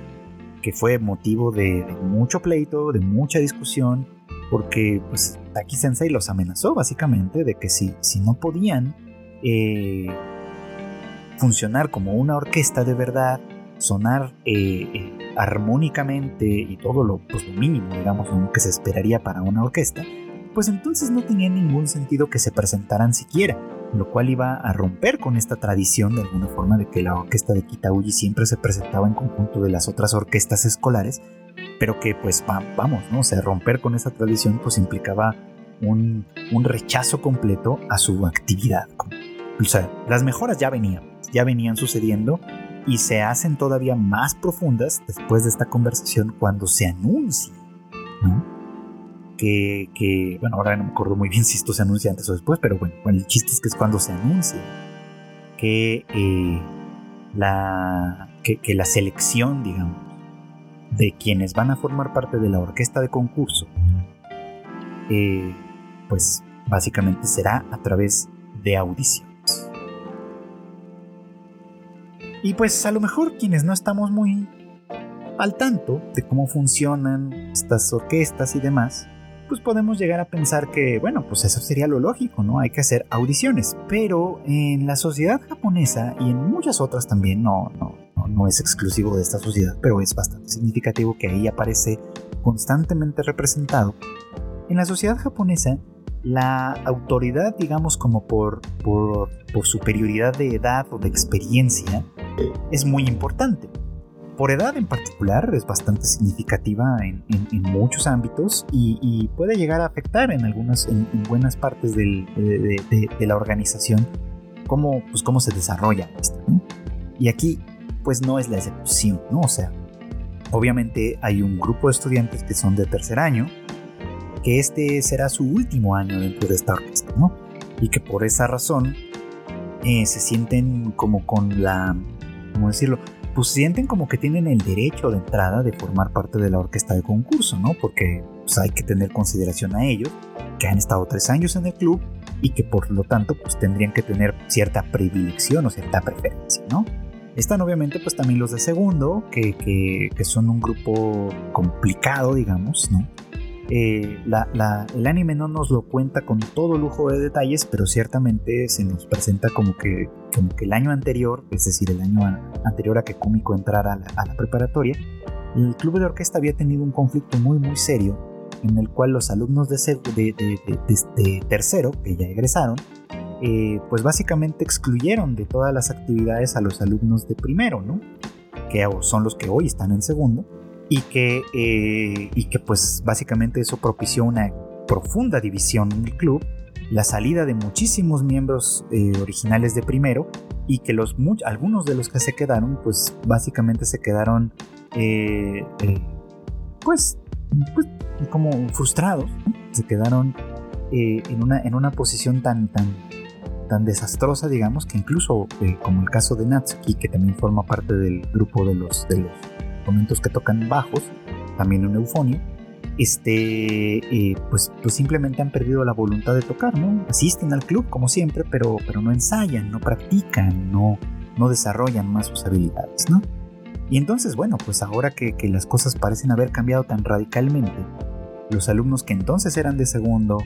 que fue motivo de, mucho pleito, de mucha discusión, porque pues Taki Sensei los amenazó básicamente de que si, si no podían eh, funcionar como una orquesta de verdad, sonar eh, eh, armónicamente y todo lo, pues, lo mínimo, digamos, que se esperaría para una orquesta, pues entonces no tenía ningún sentido que se presentaran siquiera lo cual iba a romper con esta tradición de alguna forma de que la orquesta de Kitauji siempre se presentaba en conjunto de las otras orquestas escolares, pero que pues vamos, ¿no? O sea, romper con esa tradición pues implicaba un, rechazo completo a su actividad. O sea, las mejoras ya venían, ya venían sucediendo y se hacen todavía más profundas después de esta conversación cuando se anuncia, ¿no? Que, bueno, ahora no me acuerdo muy bien si esto se anuncia antes o después, pero bueno, el chiste es que es cuando se anuncia que, eh, la, que, la selección, digamos, de quienes van a formar parte de la orquesta de concurso, eh, pues básicamente será a través de audiciones. Y pues a lo mejor quienes no estamos muy al tanto de cómo funcionan estas orquestas y demás, pues podemos llegar a pensar que, bueno, pues eso sería lo lógico, ¿no? Hay que hacer audiciones. Pero en la sociedad japonesa y en muchas otras también, no, no, no, es exclusivo de esta sociedad, pero es bastante significativo que ahí aparece constantemente representado. En la sociedad japonesa, la autoridad, digamos, como por, por, por superioridad de edad o de experiencia, es muy importante. Por edad en particular es bastante significativa en, muchos ámbitos y, puede llegar a afectar en algunas, en, buenas partes de, la organización cómo, pues, cómo se desarrolla Y aquí pues no es la excepción, ¿no? O sea, obviamente hay un grupo de estudiantes que son de tercer año, que este será su último año dentro de esta orquesta, ¿no? Y que por esa razón eh, se sienten como con la, ¿cómo decirlo? Pues sienten como que tienen el derecho de entrada de formar parte de la orquesta de concurso, ¿no? Porque pues, hay que tener consideración a ellos, que han estado tres años en el club y que por lo tanto pues tendrían que tener cierta predilección o cierta preferencia, ¿no? Están obviamente pues también los de segundo, que, que, son un grupo complicado, digamos, ¿no? Eh, el anime no nos lo cuenta con todo lujo de detalles, pero ciertamente se nos presenta como que, como que el año anterior, es decir, el año anterior a que Kumiko entrara a la, preparatoria, el club de orquesta había tenido un conflicto muy muy serio en el cual los alumnos de, de, de tercero, que ya egresaron, eh, pues básicamente excluyeron de todas las actividades a los alumnos de primero, ¿no? Que son los que hoy están en segundo y que, eh, y que pues básicamente eso propició una profunda división en el club, la salida de muchísimos miembros eh, originales de primero y que los, algunos de los que se quedaron pues básicamente se quedaron pues, pues, como frustrados, se quedaron en, una, en una posición tan, tan, tan desastrosa, digamos, que incluso eh, como el caso de Natsuki, que también forma parte del grupo de los, de los momentos que tocan bajos, también en Eufonio, este, eh, pues, pues simplemente han perdido la voluntad de tocar, ¿no? Asisten al club como siempre, pero, pero no ensayan, no practican, no, no desarrollan más sus habilidades, ¿no? Y entonces, bueno, pues ahora que, que las cosas parecen haber cambiado tan radicalmente, los alumnos que entonces eran de segundo,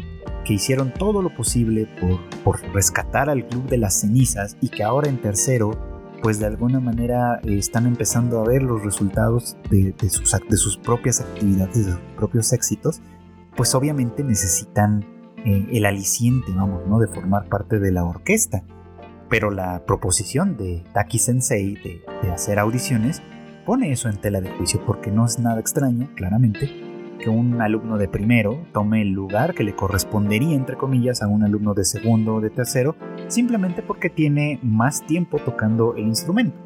que hicieron todo lo posible por, rescatar al club de las cenizas y que ahora en tercero, pues de alguna manera eh, están empezando a ver los resultados de, sus, de sus propias actividades, de sus propios éxitos, pues obviamente necesitan eh, el aliciente, vamos, ¿no? De formar parte de la orquesta. Pero la proposición de Taki Sensei de, de hacer audiciones pone eso en tela de juicio porque no es nada extraño, claramente, que un alumno de primero tome el lugar que le correspondería, entre comillas, a un alumno de segundo o de tercero, simplemente porque tiene más tiempo tocando el instrumento.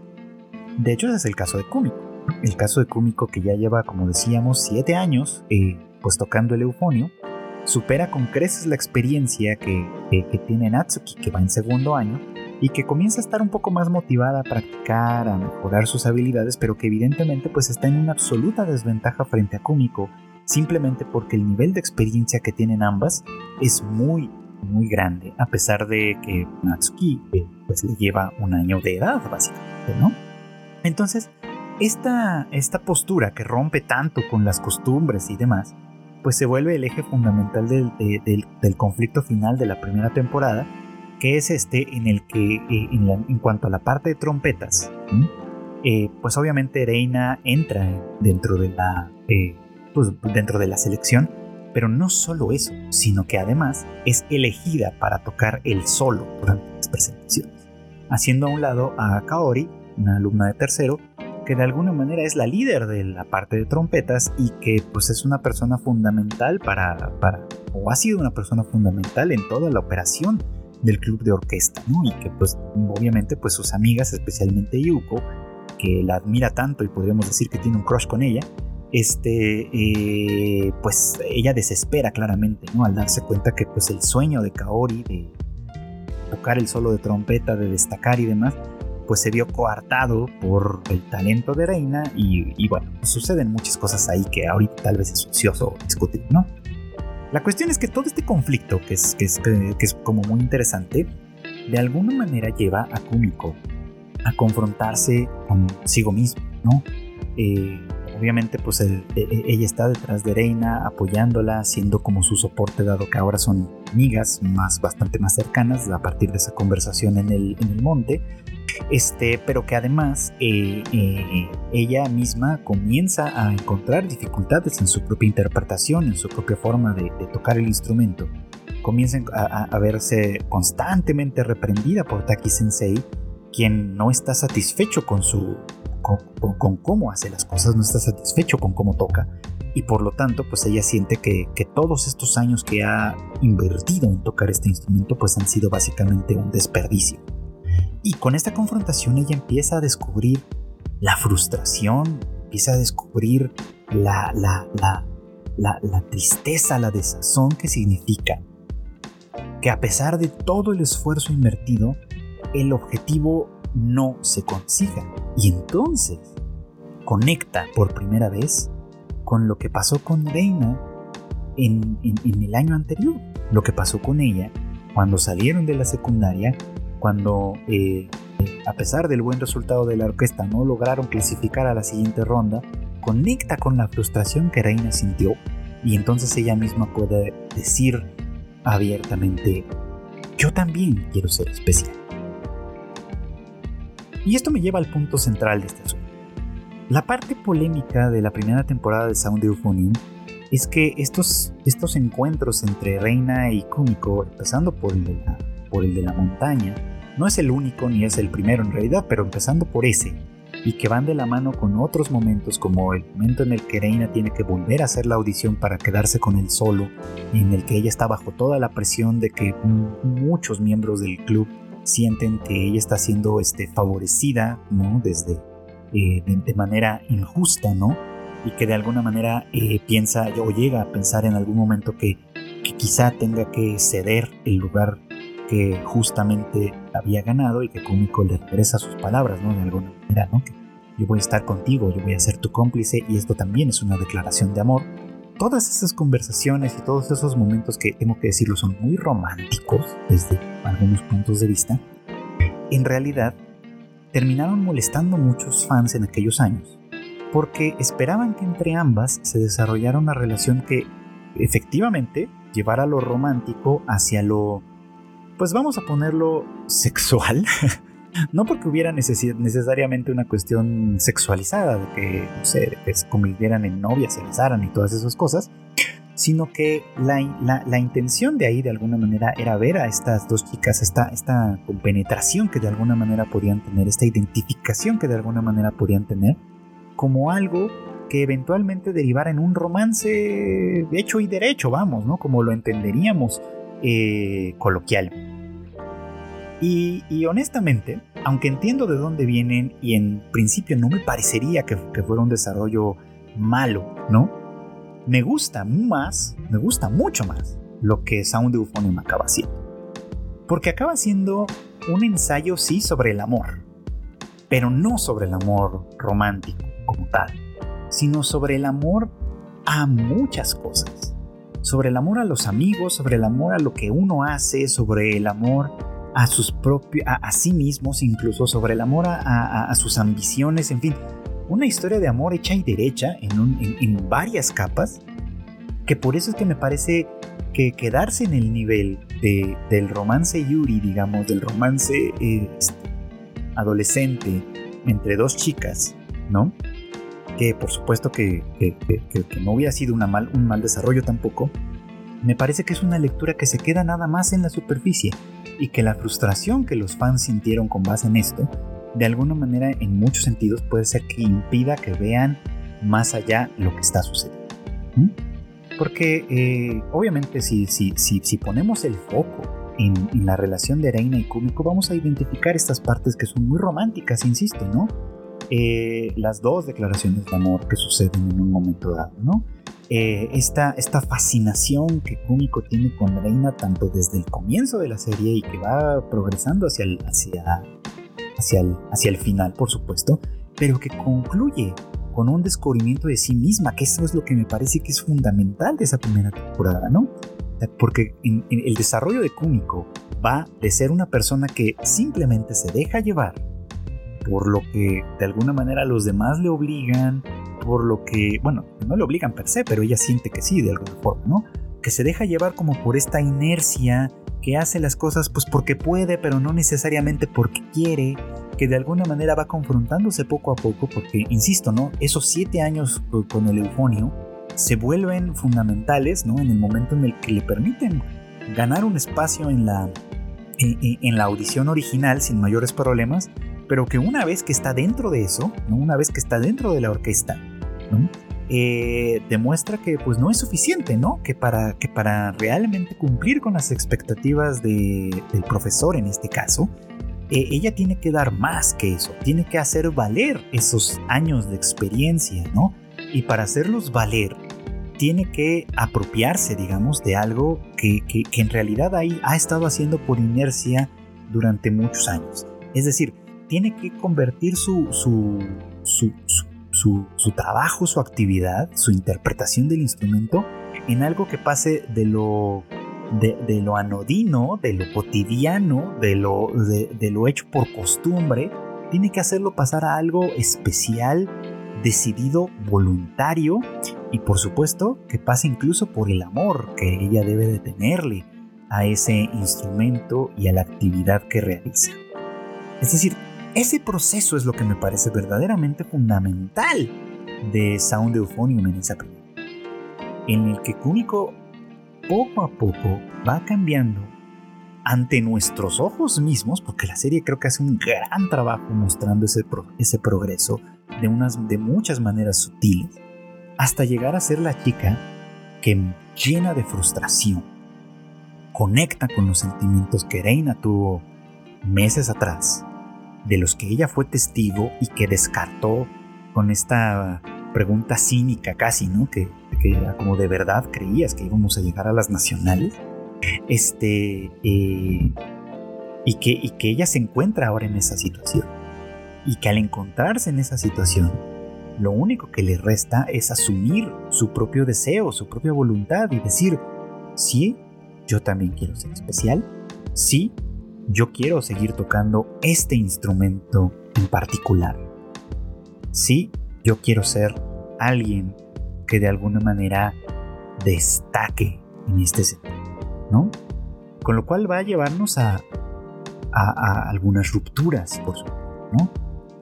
De hecho, ese es el caso de Kumiko. El caso de Kumiko, que ya lleva, como decíamos, siete años eh, pues tocando el eufonio, supera con creces la experiencia que, que, tiene Natsuki, que va en segundo año, y que comienza a estar un poco más motivada a practicar, a mejorar sus habilidades, pero que evidentemente pues está en una absoluta desventaja frente a Kumiko, simplemente porque el nivel de experiencia que tienen ambas es muy, muy grande, a pesar de que Natsuki eh, pues le lleva un año de edad, básicamente, ¿no? Entonces, esta, esta postura que rompe tanto con las costumbres y demás, pues se vuelve el eje fundamental del, del, conflicto final de la primera temporada, que es este en el que, eh, en, cuanto a la parte de trompetas, eh, pues obviamente Reina entra dentro de la pues, dentro de la selección, pero no solo eso, sino que además es elegida para tocar el solo durante las presentaciones, haciendo a un lado a Kaori, una alumna de tercero, que de alguna manera es la líder de la parte de trompetas y que pues es una persona fundamental para, para o ha sido una persona fundamental en toda la operación del club de orquesta, ¿no? Y que pues obviamente pues sus amigas, especialmente Yuko, que la admira tanto y podríamos decir que tiene un crush con ella, este, eh, pues ella desespera claramente, ¿no? Al darse cuenta que pues el sueño de Kaori de tocar el solo de trompeta, de destacar y demás, pues se vio coartado por el talento de Reina y, bueno, pues, suceden muchas cosas ahí que ahorita tal vez es ocioso discutir, ¿no? La cuestión es que todo este conflicto, que es, que es, que es como muy interesante, de alguna manera lleva a Kumiko a confrontarse consigo mismo, ¿no? Eh, obviamente pues e, e, ella está detrás de Reina apoyándola, siendo como su soporte dado que ahora son amigas más bastante más cercanas a partir de esa conversación en el, en el monte. Este, pero que además eh, eh, ella misma comienza a encontrar dificultades en su propia interpretación, en su propia forma de, tocar el instrumento. Comienza a, a, verse constantemente reprendida por Taki Sensei, quien no está satisfecho con su con, cómo hace las cosas, no está satisfecho con cómo toca. Y por lo tanto, pues ella siente que, que todos estos años que ha invertido en tocar este instrumento, pues han sido básicamente un desperdicio. Y con esta confrontación ella empieza a descubrir la frustración, empieza a descubrir la, la, la, la, tristeza, la desazón que significa que a pesar de todo el esfuerzo invertido, el objetivo no se consiga. Y entonces conecta por primera vez con lo que pasó con Reina en, el año anterior. Lo que pasó con ella cuando salieron de la secundaria, cuando eh, a pesar del buen resultado de la orquesta no lograron clasificar a la siguiente ronda, conecta con la frustración que Reina sintió y entonces ella misma puede decir abiertamente, yo también quiero ser especial. Y esto me lleva al punto central de este asunto. La parte polémica de la primera temporada de Sound Euphonium es que estos, estos encuentros entre Reina y Kumiko, empezando por el, de la, por el de la montaña, no es el único ni es el primero en realidad, pero empezando por ese, y que van de la mano con otros momentos como el momento en el que Reina tiene que volver a hacer la audición para quedarse con él solo, y en el que ella está bajo toda la presión de que muchos miembros del club sienten que ella está siendo este, favorecida, ¿no? Desde, eh, de, manera injusta, ¿no? Y que de alguna manera eh, piensa o llega a pensar en algún momento que, que quizá tenga que ceder el lugar que justamente había ganado y que Kumiko le regresa sus palabras, ¿no? De alguna manera, ¿no? Que yo voy a estar contigo, yo voy a ser tu cómplice y esto también es una declaración de amor. Todas esas conversaciones y todos esos momentos que tengo que decirlo son muy románticos desde algunos puntos de vista, en realidad terminaron molestando muchos fans en aquellos años, porque esperaban que entre ambas se desarrollara una relación que efectivamente llevara lo romántico hacia lo pues vamos a ponerlo sexual. no porque hubiera necesariamente una cuestión sexualizada de que, no se convirtieran en novias, se besaran y todas esas cosas, sino que la, intención de ahí de alguna manera era ver a estas dos chicas, esta, esta compenetración que de alguna manera podían tener, esta identificación que de alguna manera podían tener, como algo que eventualmente derivara en un romance hecho y derecho, vamos, ¿no? Como lo entenderíamos eh, coloquial. Y, honestamente, aunque entiendo de dónde vienen y en principio no me parecería que, fuera un desarrollo malo, ¿no? Me gusta más, me gusta mucho más lo que Sound Euphonium acaba haciendo. Porque acaba siendo un ensayo, sí, sobre el amor, pero no sobre el amor romántico como tal, sino sobre el amor a muchas cosas sobre el amor a los amigos, sobre el amor a lo que uno hace, sobre el amor a sus propios, a, sí mismos, incluso sobre el amor a, sus ambiciones, en fin, una historia de amor hecha y derecha en, varias capas, que por eso es que me parece que quedarse en el nivel del romance Yuri, digamos, del romance este, adolescente entre dos chicas, ¿no? que por supuesto que, no hubiera sido una mal, un mal desarrollo tampoco, me parece que es una lectura que se queda nada más en la superficie y que la frustración que los fans sintieron con base en esto, de alguna manera en muchos sentidos puede ser que impida que vean más allá lo que está sucediendo. Porque eh, obviamente si, si, si, si, ponemos el foco en, la relación de Reina y Kumiko, vamos a identificar estas partes que son muy románticas, insisto, ¿no? Eh, las dos declaraciones de amor que suceden en un momento dado, ¿no? Eh, esta, esta, fascinación que Kumiko tiene con Reina tanto desde el comienzo de la serie y que va progresando hacia el, hacia, hacia el, hacia el final, por supuesto, pero que concluye con un descubrimiento de sí misma, que eso es lo que me parece que es fundamental de esa primera temporada, ¿no? Porque el desarrollo de Kumiko va de ser una persona que simplemente se deja llevar por lo que de alguna manera los demás le obligan, por lo que, bueno, no le obligan per se, pero ella siente que sí, de alguna forma, ¿no? Que se deja llevar como por esta inercia, que hace las cosas pues porque puede, pero no necesariamente porque quiere, que de alguna manera va confrontándose poco a poco, porque, insisto, ¿no? Esos siete años con el eufonio se vuelven fundamentales, ¿no? En el momento en el que le permiten ganar un espacio en la, en la audición original sin mayores problemas, pero que una vez que está dentro de eso, una vez que está dentro de la orquesta, eh, demuestra que pues no es suficiente, ¿no? Que para, que para realmente cumplir con las expectativas del profesor en este caso, eh, ella tiene que dar más que eso, tiene que hacer valer esos años de experiencia, ¿no? Y para hacerlos valer, tiene que apropiarse, digamos, de algo que, en realidad ahí ha estado haciendo por inercia durante muchos años. Es decir, tiene que convertir su, su, su, trabajo, su actividad, su interpretación del instrumento en algo que pase de lo, de, lo anodino, de lo cotidiano, de lo, de, lo hecho por costumbre, tiene que hacerlo pasar a algo especial, decidido, voluntario y por supuesto que pase incluso por el amor que ella debe de tenerle a ese instrumento y a la actividad que realiza. Es decir, ese proceso es lo que me parece verdaderamente fundamental de Sound Euphonium en esa película, en el que Kumiko poco a poco va cambiando ante nuestros ojos mismos, porque la serie creo que hace un gran trabajo mostrando ese, ese progreso de, unas, de muchas maneras sutiles, hasta llegar a ser la chica que llena de frustración conecta con los sentimientos que Reina tuvo meses atrás de los que ella fue testigo y que descartó con esta pregunta cínica casi, ¿no? Que, era como de verdad creías que íbamos a llegar a las nacionales. Este, eh, y, que, y que ella se encuentra ahora en esa situación. Y que al encontrarse en esa situación, lo único que le resta es asumir su propio deseo, su propia voluntad y decir, sí, yo también quiero ser especial, sí, yo quiero seguir tocando este instrumento en particular. Sí, yo quiero ser alguien que de alguna manera destaque en este sentido, ¿no? Con lo cual va a llevarnos a, a, algunas rupturas, por ¿no?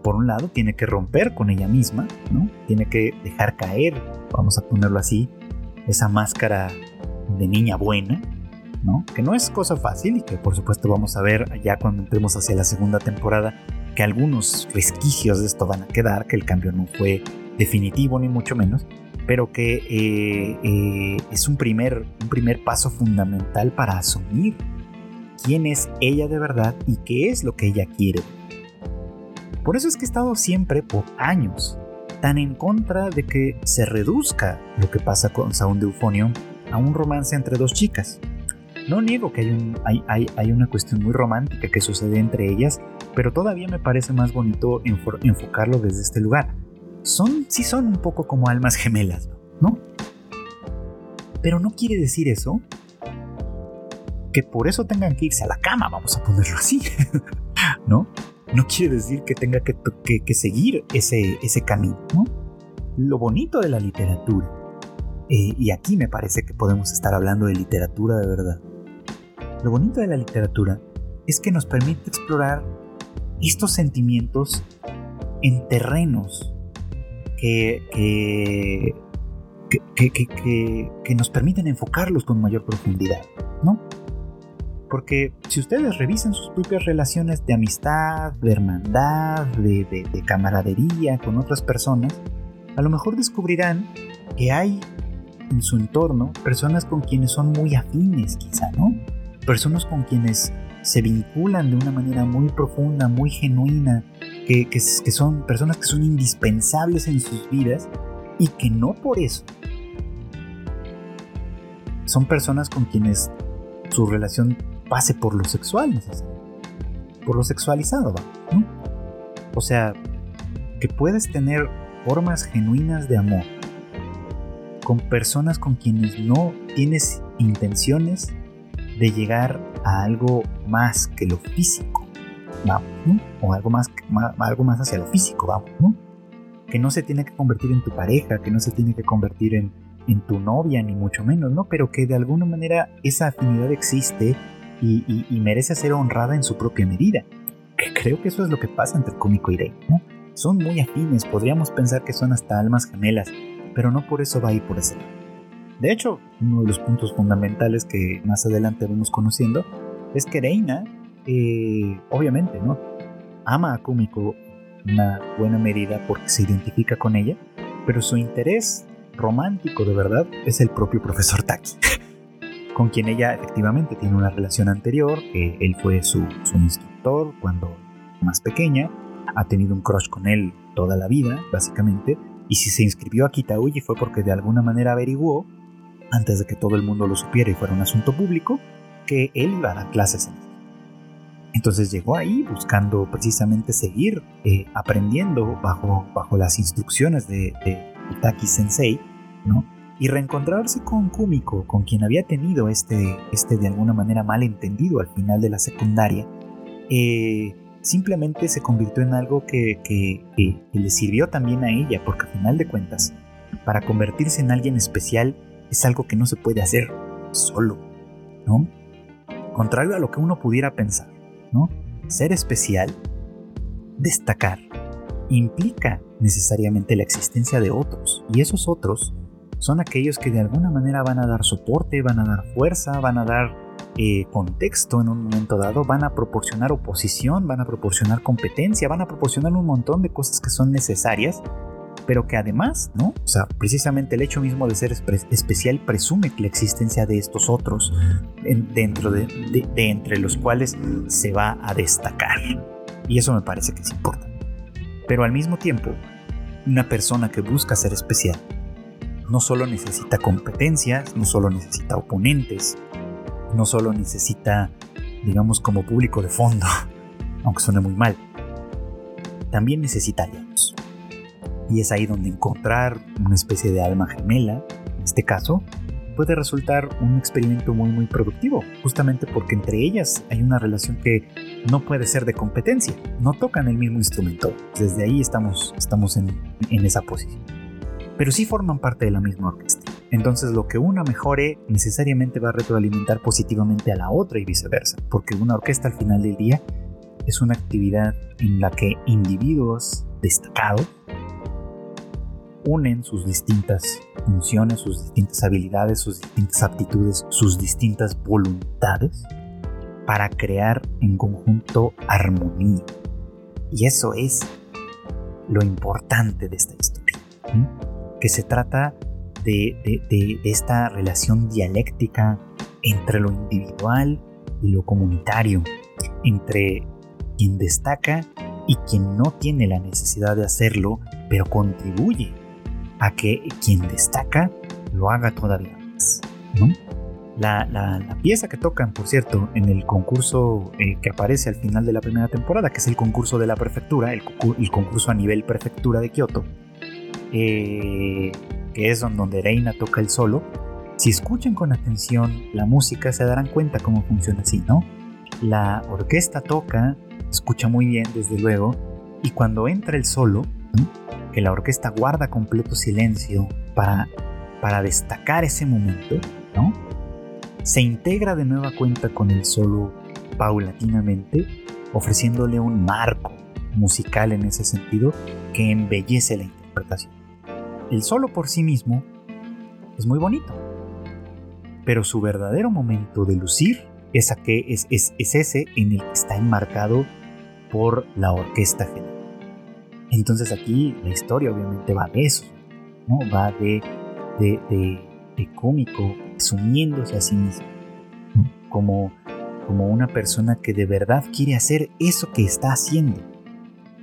Por un lado, tiene que romper con ella misma, ¿no? Tiene que dejar caer, vamos a ponerlo así, esa máscara de niña buena, que no es cosa fácil y que por supuesto vamos a ver ya cuando entremos hacia la segunda temporada que algunos resquicios de esto van a quedar, que el cambio no fue definitivo ni mucho menos, pero que eh, eh, es un primer, un primer paso fundamental para asumir quién es ella de verdad y qué es lo que ella quiere. Por eso es que he estado siempre por años tan en contra de que se reduzca lo que pasa con Sound Euphonium a un romance entre dos chicas. No niego que hay, un, hay, hay, una cuestión muy romántica que sucede entre ellas, pero todavía me parece más bonito enfocarlo desde este lugar. Son, sí son un poco como almas gemelas, ¿no? Pero no quiere decir eso que por eso tengan que irse a la cama, vamos a ponerlo así, ¿no? No quiere decir que tenga que, seguir ese, ese camino, ¿no? Lo bonito de la literatura, eh, y aquí me parece que podemos estar hablando de literatura de verdad, lo bonito de la literatura es que nos permite explorar estos sentimientos en terrenos que, que, que, nos permiten enfocarlos con mayor profundidad, ¿no? Porque si ustedes revisan sus propias relaciones de amistad, de hermandad, de, de, camaradería con otras personas, a lo mejor descubrirán que hay en su entorno personas con quienes son muy afines, quizá, ¿no? Personas con quienes se vinculan de una manera muy profunda, muy genuina, que, que, son personas que son indispensables en sus vidas y que no por eso son personas con quienes su relación pase por lo sexual, por lo sexualizado. O sea, que puedes tener formas genuinas de amor con personas con quienes no tienes intenciones de llegar a algo más que lo físico, vamos, O algo más, algo más hacia lo físico, vamos, ¿no? Que no se tiene que convertir en tu pareja, que no se tiene que convertir en, en tu novia, ni mucho menos, ¿no? Pero que de alguna manera esa afinidad existe y, merece ser honrada en su propia medida. Creo que eso es lo que pasa entre cómico y Rey, ¿no? Son muy afines, podríamos pensar que son hasta almas gemelas, pero no por eso va a ir por ese lado. De hecho, uno de los puntos fundamentales que más adelante vamos conociendo es que Reina, eh, obviamente, ¿no? ama a Kumiko una buena medida porque se identifica con ella, pero su interés romántico de verdad es el propio profesor Taki, con quien ella efectivamente tiene una relación anterior, que él fue su, su instructor cuando más pequeña, ha tenido un crush con él toda la vida, básicamente, y si se inscribió a Kitauji fue porque de alguna manera averiguó, antes de que todo el mundo lo supiera y fuera un asunto público, que él iba a dar clases en entonces llegó ahí buscando precisamente seguir eh, aprendiendo bajo, bajo las instrucciones de, de Itaki Sensei, ¿no? Y reencontrarse con Kumiko, con quien había tenido este, este de alguna manera malentendido al final de la secundaria, eh, simplemente se convirtió en algo que, que, le sirvió también a ella, porque al final de cuentas, para convertirse en alguien especial es algo que no se puede hacer solo, ¿no? Contrario a lo que uno pudiera pensar, ¿no? Ser especial, destacar, implica necesariamente la existencia de otros, y esos otros son aquellos que de alguna manera van a dar soporte, van a dar fuerza, van a dar eh, contexto en un momento dado, van a proporcionar oposición, van a proporcionar competencia, van a proporcionar un montón de cosas que son necesarias, pero que además, ¿no? O sea, precisamente el hecho mismo de ser especial presume la existencia de estos otros dentro de, entre los cuales se va a destacar. Y eso me parece que es importante. Pero al mismo tiempo, una persona que busca ser especial no solo necesita competencias, no solo necesita oponentes, no solo necesita, digamos, como público de fondo, aunque suene muy mal, también necesita aliados. Y es ahí donde encontrar una especie de alma gemela, en este caso, puede resultar un experimento muy muy productivo, justamente porque entre ellas hay una relación que no puede ser de competencia, no tocan el mismo instrumento, desde ahí estamos, estamos en, en esa posición, pero sí forman parte de la misma orquesta. Entonces lo que una mejore necesariamente va a retroalimentar positivamente a la otra y viceversa, porque una orquesta al final del día es una actividad en la que individuos destacados unen sus distintas funciones, sus distintas habilidades, sus distintas aptitudes, sus distintas voluntades para crear en conjunto armonía. Y eso es lo importante de esta historia, que se trata de, esta relación dialéctica entre lo individual y lo comunitario, entre quien destaca y quien no tiene la necesidad de hacerlo, pero contribuye a que quien destaca lo haga todavía más. La, pieza que tocan, por cierto, en el concurso eh, que aparece al final de la primera temporada, que es el concurso de la prefectura, el, concurso a nivel prefectura de Kioto, eh, que es donde Reina toca el solo, si escuchan con atención la música se darán cuenta cómo funciona así, ¿no? La orquesta toca, escucha muy bien desde luego, y cuando entra el solo, que la orquesta guarda completo silencio para, para destacar ese momento, ¿no? Se integra de nueva cuenta con el solo paulatinamente, ofreciéndole un marco musical en ese sentido que embellece la interpretación. El solo por sí mismo es muy bonito, pero su verdadero momento de lucir es, es, es, es ese en el que está enmarcado por la orquesta general. Entonces aquí la historia obviamente va de eso, ¿no? va de, de, de, cómico sumiéndose a sí mismo como, como una persona que de verdad quiere hacer eso que está haciendo.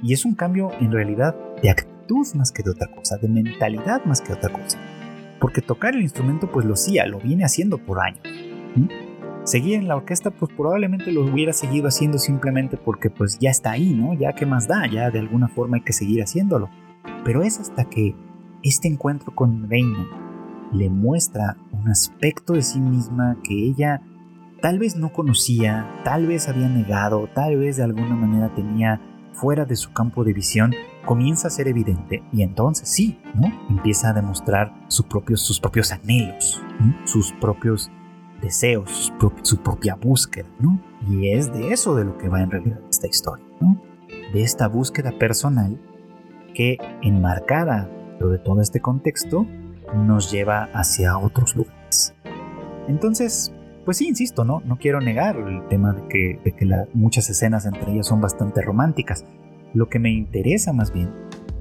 Y es un cambio en realidad de actitud más que de otra cosa, de mentalidad más que otra cosa. Porque tocar el instrumento pues lo hacía, lo viene haciendo por años. Seguir en la orquesta pues probablemente lo hubiera seguido haciendo simplemente porque pues ya está ahí, ¿no? Ya que más da, ya de alguna forma hay que seguir haciéndolo. Pero es hasta que este encuentro con Reina le muestra un aspecto de sí misma que ella tal vez no conocía, tal vez había negado, tal vez de alguna manera tenía fuera de su campo de visión comienza a ser evidente y entonces sí, ¿no? Empieza a demostrar sus propios, sus propios anhelos, sus propios deseos, su, propia búsqueda, ¿no? Y es de eso de lo que va en realidad esta historia, ¿no? De esta búsqueda personal que enmarcada dentro de todo este contexto nos lleva hacia otros lugares. Entonces, pues sí, insisto, ¿no? No quiero negar el tema de que, de que muchas escenas entre ellas son bastante románticas. Lo que me interesa más bien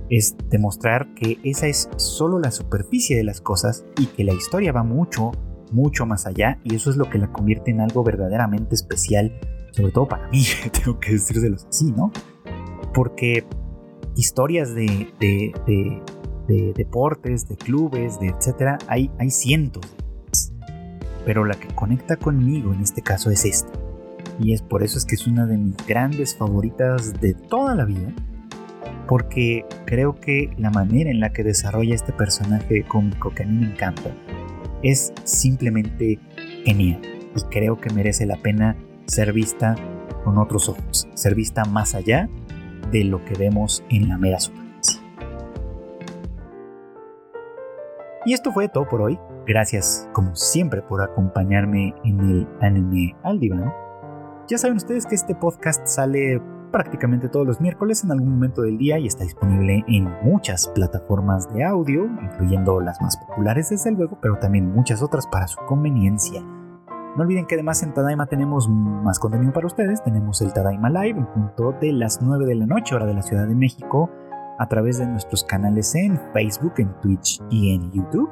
es demostrar que esa es solo la superficie de las cosas y que la historia va mucho, mucho más allá y eso es lo que la convierte en algo verdaderamente especial, sobre todo para mí, tengo que decírselos así, ¿no? Porque historias de, de, deportes, de clubes, de etcétera, hay, hay cientos. Pero la que conecta conmigo en este caso es esta. Y es por eso es que es una de mis grandes favoritas de toda la vida. Porque creo que la manera en la que desarrolla este personaje cómico que a mí me encanta es simplemente genial. Y creo que merece la pena ser vista con otros ojos, ser vista más allá de lo que vemos en la mera superficie. Y esto fue todo por hoy. Gracias, como siempre, por acompañarme en el anime al diván. Ya saben ustedes que este podcast sale prácticamente todos los miércoles en algún momento del día y está disponible en muchas plataformas de audio, incluyendo las más populares desde luego, pero también muchas otras para su conveniencia. No olviden que además en Tadaima tenemos más contenido para ustedes. Tenemos el Tadaima Live en punto de las 9 de la noche, hora de la Ciudad de México, a través de nuestros canales en Facebook, en Twitch y en YouTube.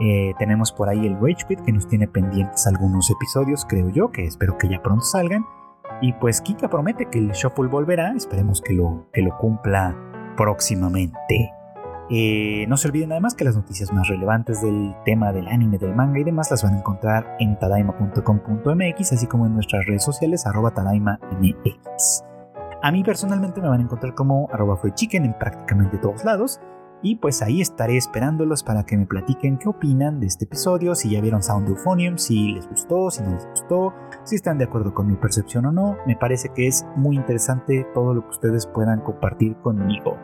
Eh, tenemos por ahí el Rage Quit que nos tiene pendientes algunos episodios, creo yo, que espero que ya pronto salgan. Y pues Kika promete que el Shuffle volverá, esperemos que lo, que lo cumpla próximamente. Eh, no se olviden además que las noticias más relevantes del tema del anime, del manga y demás las van a encontrar en tadaima.com.mx, así como en nuestras redes sociales arroba tadaimamx. A mí personalmente me van a encontrar como arroba chicken en prácticamente todos lados. Y pues ahí estaré esperándolos para que me platiquen qué opinan de este episodio, si ya vieron Sound Euphonium, si les gustó, si no les gustó, si están de acuerdo con mi percepción o no. Me parece que es muy interesante todo lo que ustedes puedan compartir conmigo.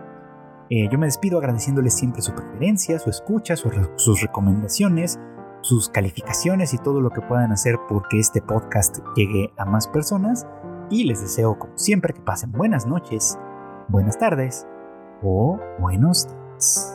Eh, yo me despido agradeciéndoles siempre su preferencia, su escucha, sus recomendaciones, sus calificaciones y todo lo que puedan hacer porque este podcast llegue a más personas. Y les deseo, como siempre, que pasen buenas noches, buenas tardes o buenos días. paz.